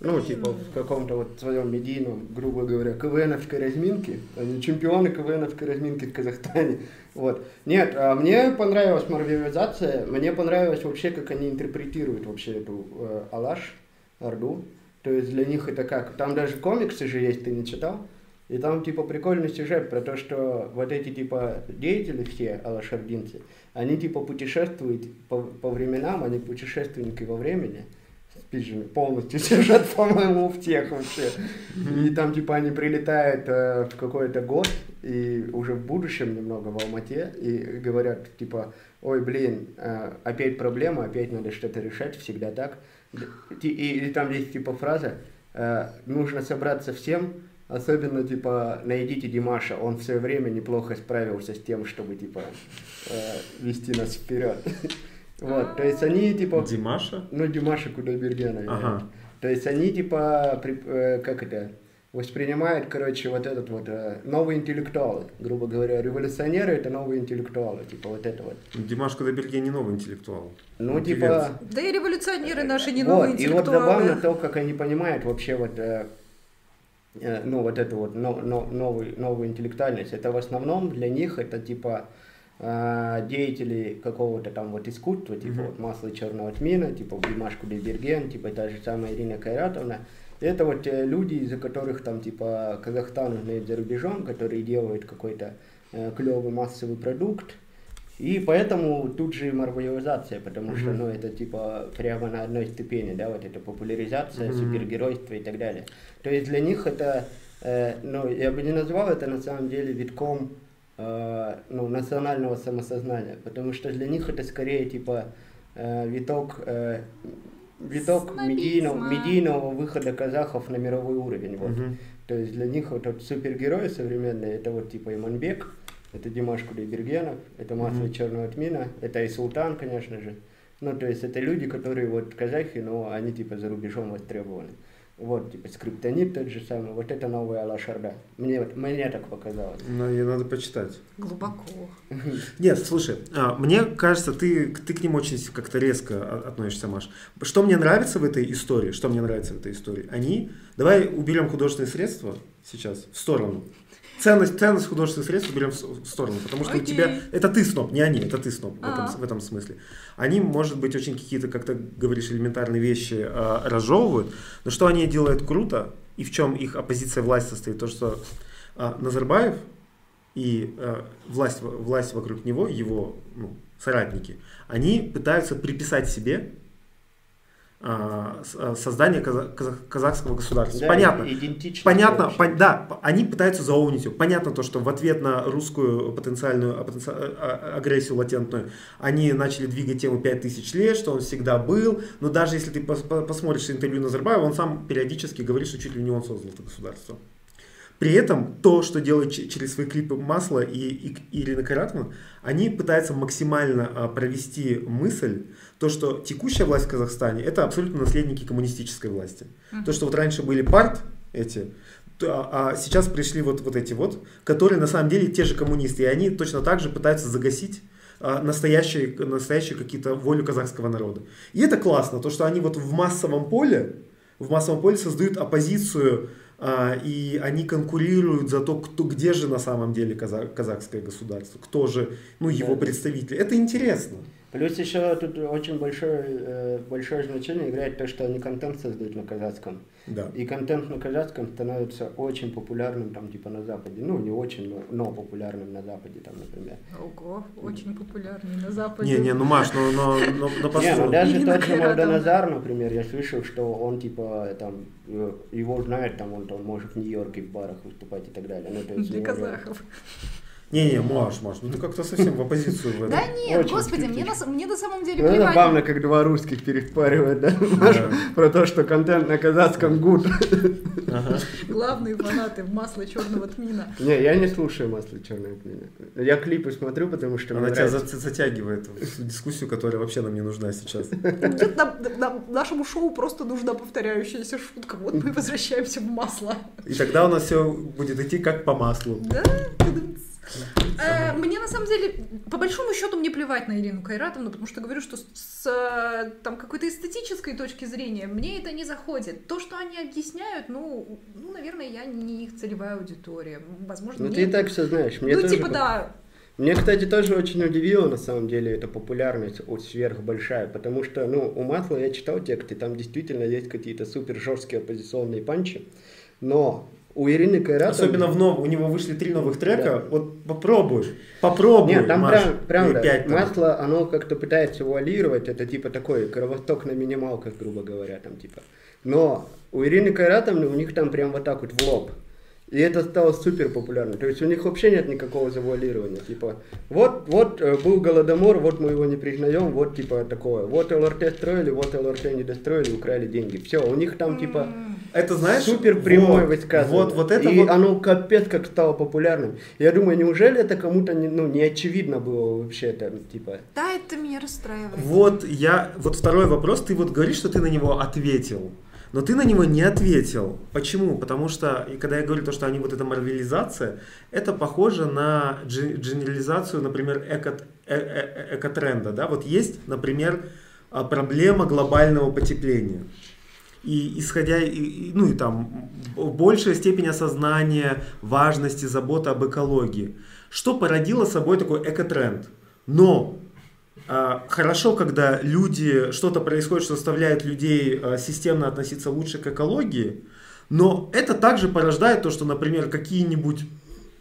Ну, типа, в каком-то вот своем медийном, грубо говоря, КВНовской разминке. Они чемпионы КВНовской разминки в Казахстане. Вот. Нет, а мне понравилась марвелизация. Мне понравилось вообще, как они интерпретируют вообще эту э, Алаш, Орду. То есть для них это как? Там даже комиксы же есть, ты не читал? И там типа прикольный сюжет про то, что вот эти типа деятели все, алашардинцы, они типа путешествуют по, по временам, они путешественники во времени. Спиджин полностью <laughs> сюжет, по-моему, в тех вообще. И там типа они прилетают э, в какой-то год, и уже в будущем немного в Алмате, и говорят типа, ой, блин, э, опять проблема, опять надо что-то решать, всегда так. И, и- и там есть типа фраза, э, нужно собраться всем, особенно типа найдите Димаша, он в свое время неплохо справился с тем, чтобы типа э, вести нас вперед. <laughs> Вот, то есть они типа Димаша? ну, Димаша Кудайбергена. Ага. То есть они типа, при- э, как это, воспринимают, короче, вот этот вот э, новые интеллектуалы, грубо говоря, революционеры это новые интеллектуалы, типа вот это вот. Димаш Кудайберген не новый интеллектуал. Ну, типа. Да и революционеры наши не вот, новые и вот интеллектуалы. забавно то, как они понимают вообще вот, э, э, ну, вот эту вот но- но- новый, новую интеллектуальность. Это в основном для них это типа э, деятели какого-то там вот искусства, типа Мгм. вот масло черного тмина, типа Димаш Кудайберген, типа та же самая Ирина Кайратовна. Это вот э, люди, из-за которых там типа Казахстан узнает за рубежом, которые делают какой-то э, клевый массовый продукт, и поэтому тут же марвелизация, потому что, Мгм. ну, это типа прямо на одной ступени, да, вот это популяризация, Мгм. супергеройство и так далее. То есть для них это, э, ну, я бы не назвал это на самом деле витком, ну, национального самосознания, потому что для них это скорее типа э, виток, э, виток медийного, медийного выхода казахов на мировой уровень. Вот. Мгм. То есть для них вот, вот супергерои современные, это вот типа Иманбек, это Димаш Кудайбергенов, это Масло Мгм. Черного Тмина, это и Султан, конечно же. Ну, то есть это люди, которые вот казахи, но они типа за рубежом востребованы. Вот, типа, скриптонит тот же самый, вот это новая лошарда. Мне, вот- мне так показалось. Ну, ее надо почитать. Глубоко. <laughs> Нет, слушай, а, мне кажется, ты, ты к ним очень как-то резко относишься, Маш. Что мне нравится в этой истории? Что мне нравится в этой истории? Они, давай уберем художественные средства сейчас в сторону. Ценность, ценность художественных средств уберем в сторону, потому что у Окей. тебя, это ты сноб, не они, это ты сноб в этом, А. в этом смысле. Они, может быть, очень какие-то, как ты говоришь, элементарные вещи а, разжевывают, но что они делают круто, и в чем их оппозиция власть состоит, то, что а, Назарбаев и э, власть, власть вокруг него, его ну, соратники, они пытаются приписать себе а, а, казах- казахского государства. Да, Понятно. Понятно, пон- да, они пытаются заумнить его. Понятно то, что в ответ на русскую потенциальную а, потенци- агрессию латентную они начали двигать тему 5000 лет, что он всегда был. Но даже если ты пос- по- посмотришь интервью Назарбаева, он сам периодически говорит, что чуть ли не он создал это государство. При этом то, что делает ч- через свои клипы Масло и, и, и Ирина Каратман, они пытаются максимально провести мысль, то, что текущая власть в Казахстане это абсолютно наследники коммунистической власти. То, что вот раньше были парт эти, то- а сейчас пришли вот, вот эти вот, которые на самом деле те же коммунисты, и они точно так же пытаются загасить а, настоящие, настоящие какие-то волю казахского народа. И это классно, то, что они вот в массовом поле, в массовом поле создают оппозицию, а, и они конкурируют за то, кто, где же на самом деле каза- казахское государство, кто же ну, его Да. представители. Это интересно. Плюс еще тут очень большое, э, большое значение играет то, что они контент создают на казахском. Да. И контент на казахском становится очень популярным там типа на Западе. Ну, не очень, но, но популярным на Западе там, например. Ого, очень популярный на Западе. Не, не, ну Маш, но, но, но, но Не, ну даже тот же. Молдоназар, например, я слышал, что он типа там э, его знает, там он, он может в Нью-Йорке в барах выступать и так далее. Ну, то есть Для казахов. Не-не, Маш, Маш, ну ты как-то совсем в оппозицию в этом. Да нет, Очень господи, мне на, мне на самом деле Ну, это плевать. забавно, как два русских переспаривают, да? Да. Про то, что контент на казахском гуд. Ага. Главные фанаты масла черного тмина. Не, я не слушаю масло черной плены. Я клипы смотрю, потому что Она мне тебя нравится. за- затягивает в дискуссию, которая вообще нам не нужна сейчас. Нет, нам- нам- нашему шоу просто нужна повторяющаяся шутка. Вот мы возвращаемся в масло. И тогда у нас все будет идти как по маслу. Да? Э, Мне на самом деле, по большому счету, мне плевать на Ирину Кайратовну, потому что говорю, что с- с там какой-то эстетической точки зрения мне это не заходит. То, что они объясняют, ну, ну, наверное, я не их целевая аудитория. Возможно, Ну мне- ты и так все знаешь. Мне ну, тоже типа, да. Мне, кстати, тоже очень удивило, на самом деле, эта популярность вот сверхбольшая, потому что, ну, у Масла я читал тексты, там действительно есть какие-то супер жесткие оппозиционные панчи, но у Ирины Кайратовны... Особенно в новом, у него вышли три новых трека. Да. Вот попробуй, попробуй. Нет, там Маш, прям, правда, или пять там. масло, оно как-то пытается вуалировать, это типа такой кровосток на минималках, грубо говоря, там типа. Но у Ирины Кайратовны у них там прям вот так вот в лоб. И это стало супер популярно. То есть у них вообще нет никакого завуалирования. Типа, вот, вот э, был голодомор, вот мы его не признаем, вот типа такое. Вот ЛРТ строили, вот ЛРТ не достроили, украли деньги. Все, у них там типа Это знаешь? супер прямое вот, высказывание. Вот, вот это И вот. оно капец как стало популярным. Я думаю, неужели это кому-то не, ну, не очевидно было вообще это, типа... Да, это меня расстраивает. Вот я, вот второй вопрос, ты вот говоришь, что ты на него ответил, но ты на него не ответил. Почему? Потому что, и когда я говорю то, что они вот эта марвелизация, это похоже на генерализацию, например, эко, э- э- экотренда, да, вот есть, например, а, проблема глобального потепления. И исходя, и- ну и там большая степень осознания важности, заботы об экологии. Что породило собой такой экотренд? Но хорошо, когда люди, что-то происходит, что заставляет людей а, системно относиться лучше к экологии, но это также порождает то, что, например, какие-нибудь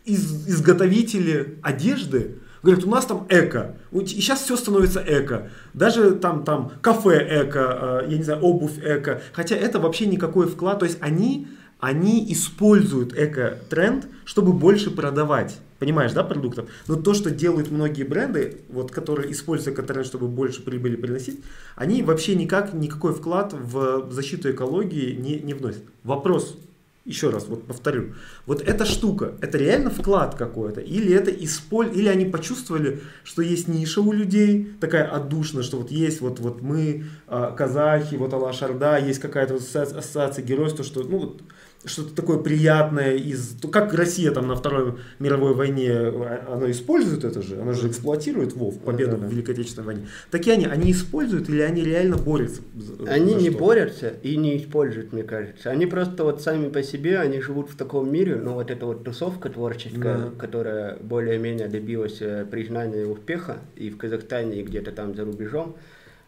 из- изготовители одежды говорят, у нас там эко, и сейчас все становится эко, даже там, там кафе эко, а, я не знаю, обувь эко, хотя это вообще никакой вклад, то есть они, они используют эко-тренд, чтобы больше продавать. Понимаешь, да, продуктов? Но то, что делают многие бренды, вот, которые используют экотренд, чтобы больше прибыли приносить, они вообще никак, никакой вклад в защиту экологии не, не вносят. Вопрос, еще раз вот повторю, вот эта штука, это реально вклад какой-то, или это исполь, или они почувствовали, что есть ниша у людей, такая отдушная, что вот есть вот, вот мы, а, казахи, вот Алла Шарда, есть какая-то вот ассоциация геройства, что ну вот что-то такое приятное из... Как Россия там на Второй мировой войне, она использует это же, она же эксплуатирует ВОВ, победу да, да, да. в Великой Отечественной войне. Так и они, они используют или они реально борются? Они не борются и не используют, мне кажется. Они просто вот сами по себе, они живут в таком мире, ну вот эта вот тусовка творческая, да. которая более-менее добилась э, признания и успеха и в Казахстане, и где-то там за рубежом,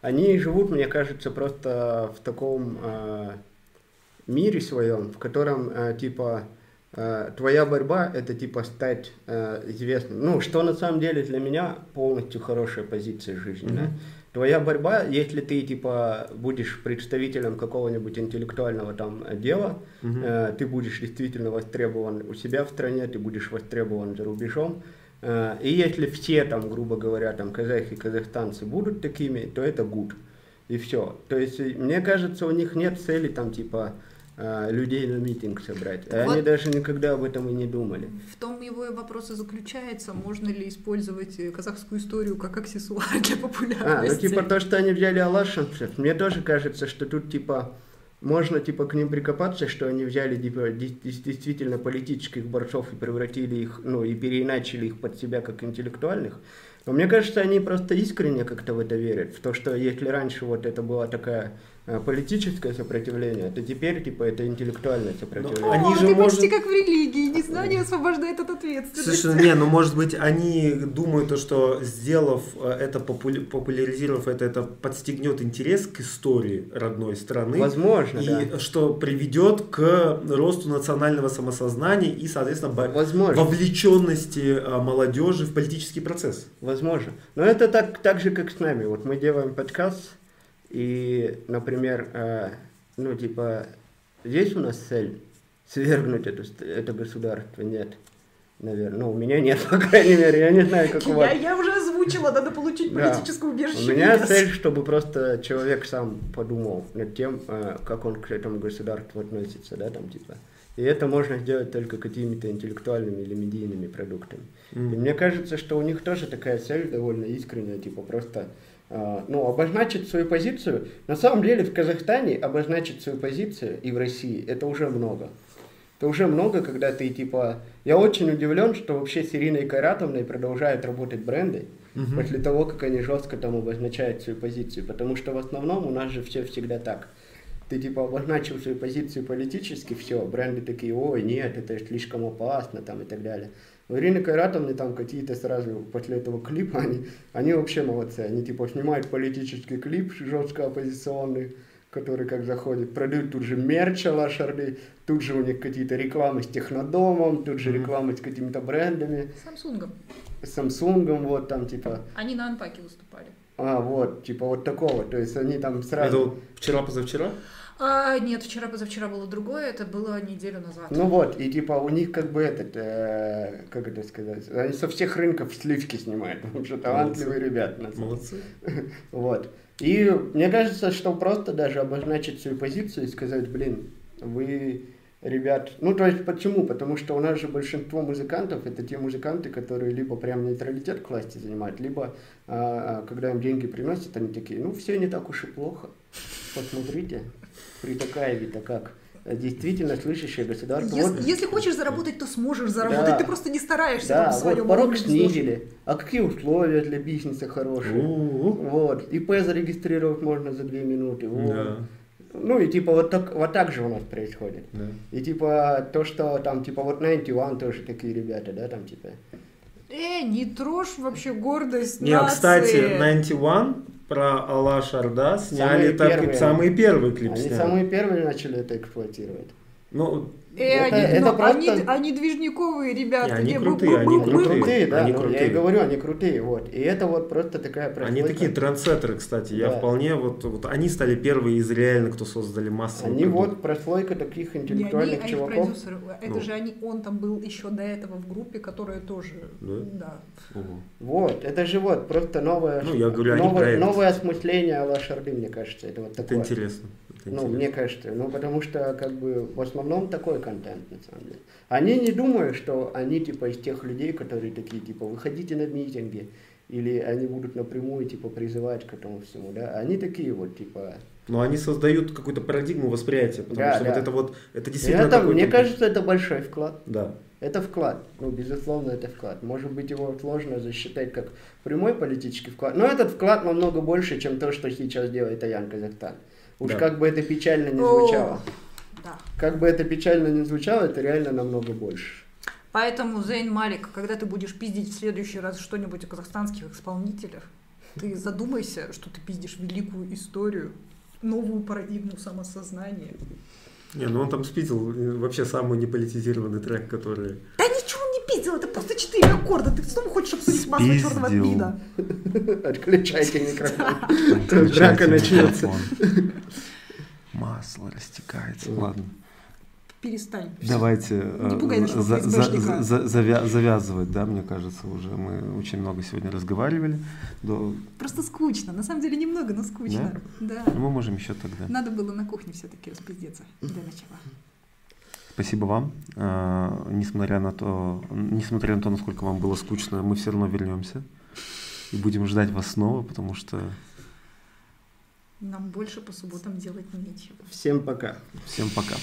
они живут, мне кажется, просто в таком а, мире своем, в котором, э, типа, э, твоя борьба это типа стать э, известным. Ну, что на самом деле для меня полностью хорошая позиция жизни. Mm-hmm. Да? Твоя борьба, если ты типа будешь представителем какого-нибудь интеллектуального там дела, mm-hmm. э, ты будешь действительно востребован у себя в стране, ты будешь востребован за рубежом. Э, и если все там, грубо говоря, там казахи, казахстанцы будут такими, то это good. И все. То есть, мне кажется, у них нет цели там типа людей на митинг собрать. А вот они даже никогда об этом и не думали. В том его вопрос и заключается, можно ли использовать э, казахскую историю как аксессуар <laughs> для популярности. А, ну типа то, что они взяли алашинцев, мне тоже кажется, что тут типа можно типа к ним прикопаться, что они взяли типа действительно политических борцов и превратили их, ну и переиначили их под себя как интеллектуальных. Но мне кажется, они просто искренне как-то в это верят, в то, что если раньше вот это была такая политическое сопротивление, то теперь типа это интеллектуальное сопротивление. Но они О, же ты может... почти как в религии, незнание освобождает от ответственности. Совершенно не, ну может быть они думают то, что сделав э, это, популяризировав это, это подстегнет интерес к истории родной страны. Возможно, И да. что приведет к росту национального самосознания и, соответственно, Возможно. вовлеченности э, молодежи в политический процесс. Возможно. Но это так, так же, как с нами. Вот мы делаем подкаст, и, например, э, ну, типа, здесь у нас цель свергнуть это, это государство? Нет. Наверное. Ну, у меня нет, <laughs> по крайней мере. Я не знаю, как у вас. Я, я уже озвучила, надо получить политическую убежище. У меня <laughs> цель, чтобы просто человек сам подумал над тем, э, как он к этому государству относится, да, там, типа. И это можно сделать только какими-то интеллектуальными или медийными продуктами. Mm. И мне кажется, что у них тоже такая цель довольно искренняя, типа просто ну, обозначить свою позицию. На самом деле в Казахстане обозначить свою позицию и в России это уже много. Это уже много, когда ты типа... Я очень удивлен, что вообще с Ириной Кайратовной продолжают работать бренды угу. после того, как они жестко там обозначают свою позицию. Потому что в основном у нас же все всегда так. Ты типа обозначил свою позицию политически, все, бренды такие, ой, нет, это слишком опасно там и так далее. У Ирины Кайратовны там какие-то сразу после этого клипа, они, они вообще молодцы. Они типа снимают политический клип жестко оппозиционный, который как заходит, продают тут же мерч Лашарды, тут же у них какие-то рекламы с технодомом, тут же рекламы с какими-то брендами. Самсунгом. С Самсунгом, вот там типа. Они на анпаке выступали. А, вот, типа вот такого. То есть они там сразу... Это вот вчера-позавчера? А, нет, вчера, позавчера было другое, это было неделю назад. Ну вот, и типа у них как бы этот, э, как это сказать, они со всех рынков сливки снимают, <laughs> потому что талантливые Молодцы. ребята. <laughs> Молодцы. Вот. И мне кажется, что просто даже обозначить свою позицию и сказать, блин, вы ребят. Ну, то есть почему? Потому что у нас же большинство музыкантов это те музыканты, которые либо прям нейтралитет к власти занимают, либо а когда им деньги приносят, они такие, ну, все не так уж и плохо. Посмотрите, при Токаеве-то как? Действительно слышащее государство. Если, вот, если хочешь заработать, то сможешь заработать. Да, ты просто не стараешься да, в своем вот порог снизили. А какие условия для бизнеса хорошие? У-у-у. Вот. ИП зарегистрировать можно за две минуты. Вот. Да. Ну и типа вот так, вот так же у нас происходит. Да. И типа то, что там типа вот 91 тоже такие ребята, да, там типа. Э, не трожь вообще гордость Не, нации. кстати, 91 про Алла Шарда сняли самые так первые. самый первый клип Они сняли. самые первые начали это эксплуатировать. Ну, Э, это, они, это просто... они, они движниковые ребята. И они крутые, они крутые. крутые, да, они крутые. Я и говорю, они крутые, вот. И это вот просто такая прослойка. Они такие трендсеттеры, кстати. Я да. вполне вот, вот они стали первые из реально, кто создали массовый Они продукт. вот прослойка таких интеллектуальных не, они, чуваков. А. Это ну. же они, он там был еще до этого в группе, которая тоже, да. да. Угу. Вот, это же вот просто новое, ну, я говорю, новое, новое осмысление Алла мне кажется. Это вот такое. Это интересно. Ну, Интересно. мне кажется, ну, потому что, как бы, в основном такой контент, на самом деле. Они не думают, что они, типа, из тех людей, которые такие, типа, выходите на митинги, или они будут напрямую, типа, призывать к этому всему, да. Они такие вот, типа... Но они создают какую-то парадигму восприятия, потому Да, что да. вот это вот, это действительно Это, мне кажется, это большой вклад. Да. Это вклад, ну, безусловно, это вклад. Может быть, его сложно засчитать как прямой политический вклад, но этот вклад намного больше, чем то, что сейчас делает Аян Казахстан. Уж Да. как бы это печально не О, звучало. Да. Как бы это печально не звучало, это реально намного больше. Поэтому, Зейн Малик, когда ты будешь пиздить в следующий раз что-нибудь о казахстанских исполнителях, ты задумайся, что ты пиздишь великую историю, новую парадигму самосознания. Не, ну он там спитил э, вообще самый неполитизированный трек, который... Да ничего он не пиздил, это просто четыре аккорда. Ты снова хочешь обсудить масло черного Спиздил. вида? <laughs> Отключайте микрофон. Драка начнется. Масло растекается. Ладно. Перестань. Давайте Не э, пугай нашего за- ФСБшника. за- за- завя- завязывать, да, мне кажется, уже мы очень много сегодня разговаривали. До- Просто скучно. На самом деле немного, но скучно. Да. Ну, мы можем еще тогда. Надо было на кухне все-таки распиздеться для начала. Спасибо вам. Э, Несмотря на то, несмотря на то, насколько вам было скучно, мы все равно вернемся и будем ждать вас снова, потому что Нам больше по субботам делать нечего. Всем пока. всем пока.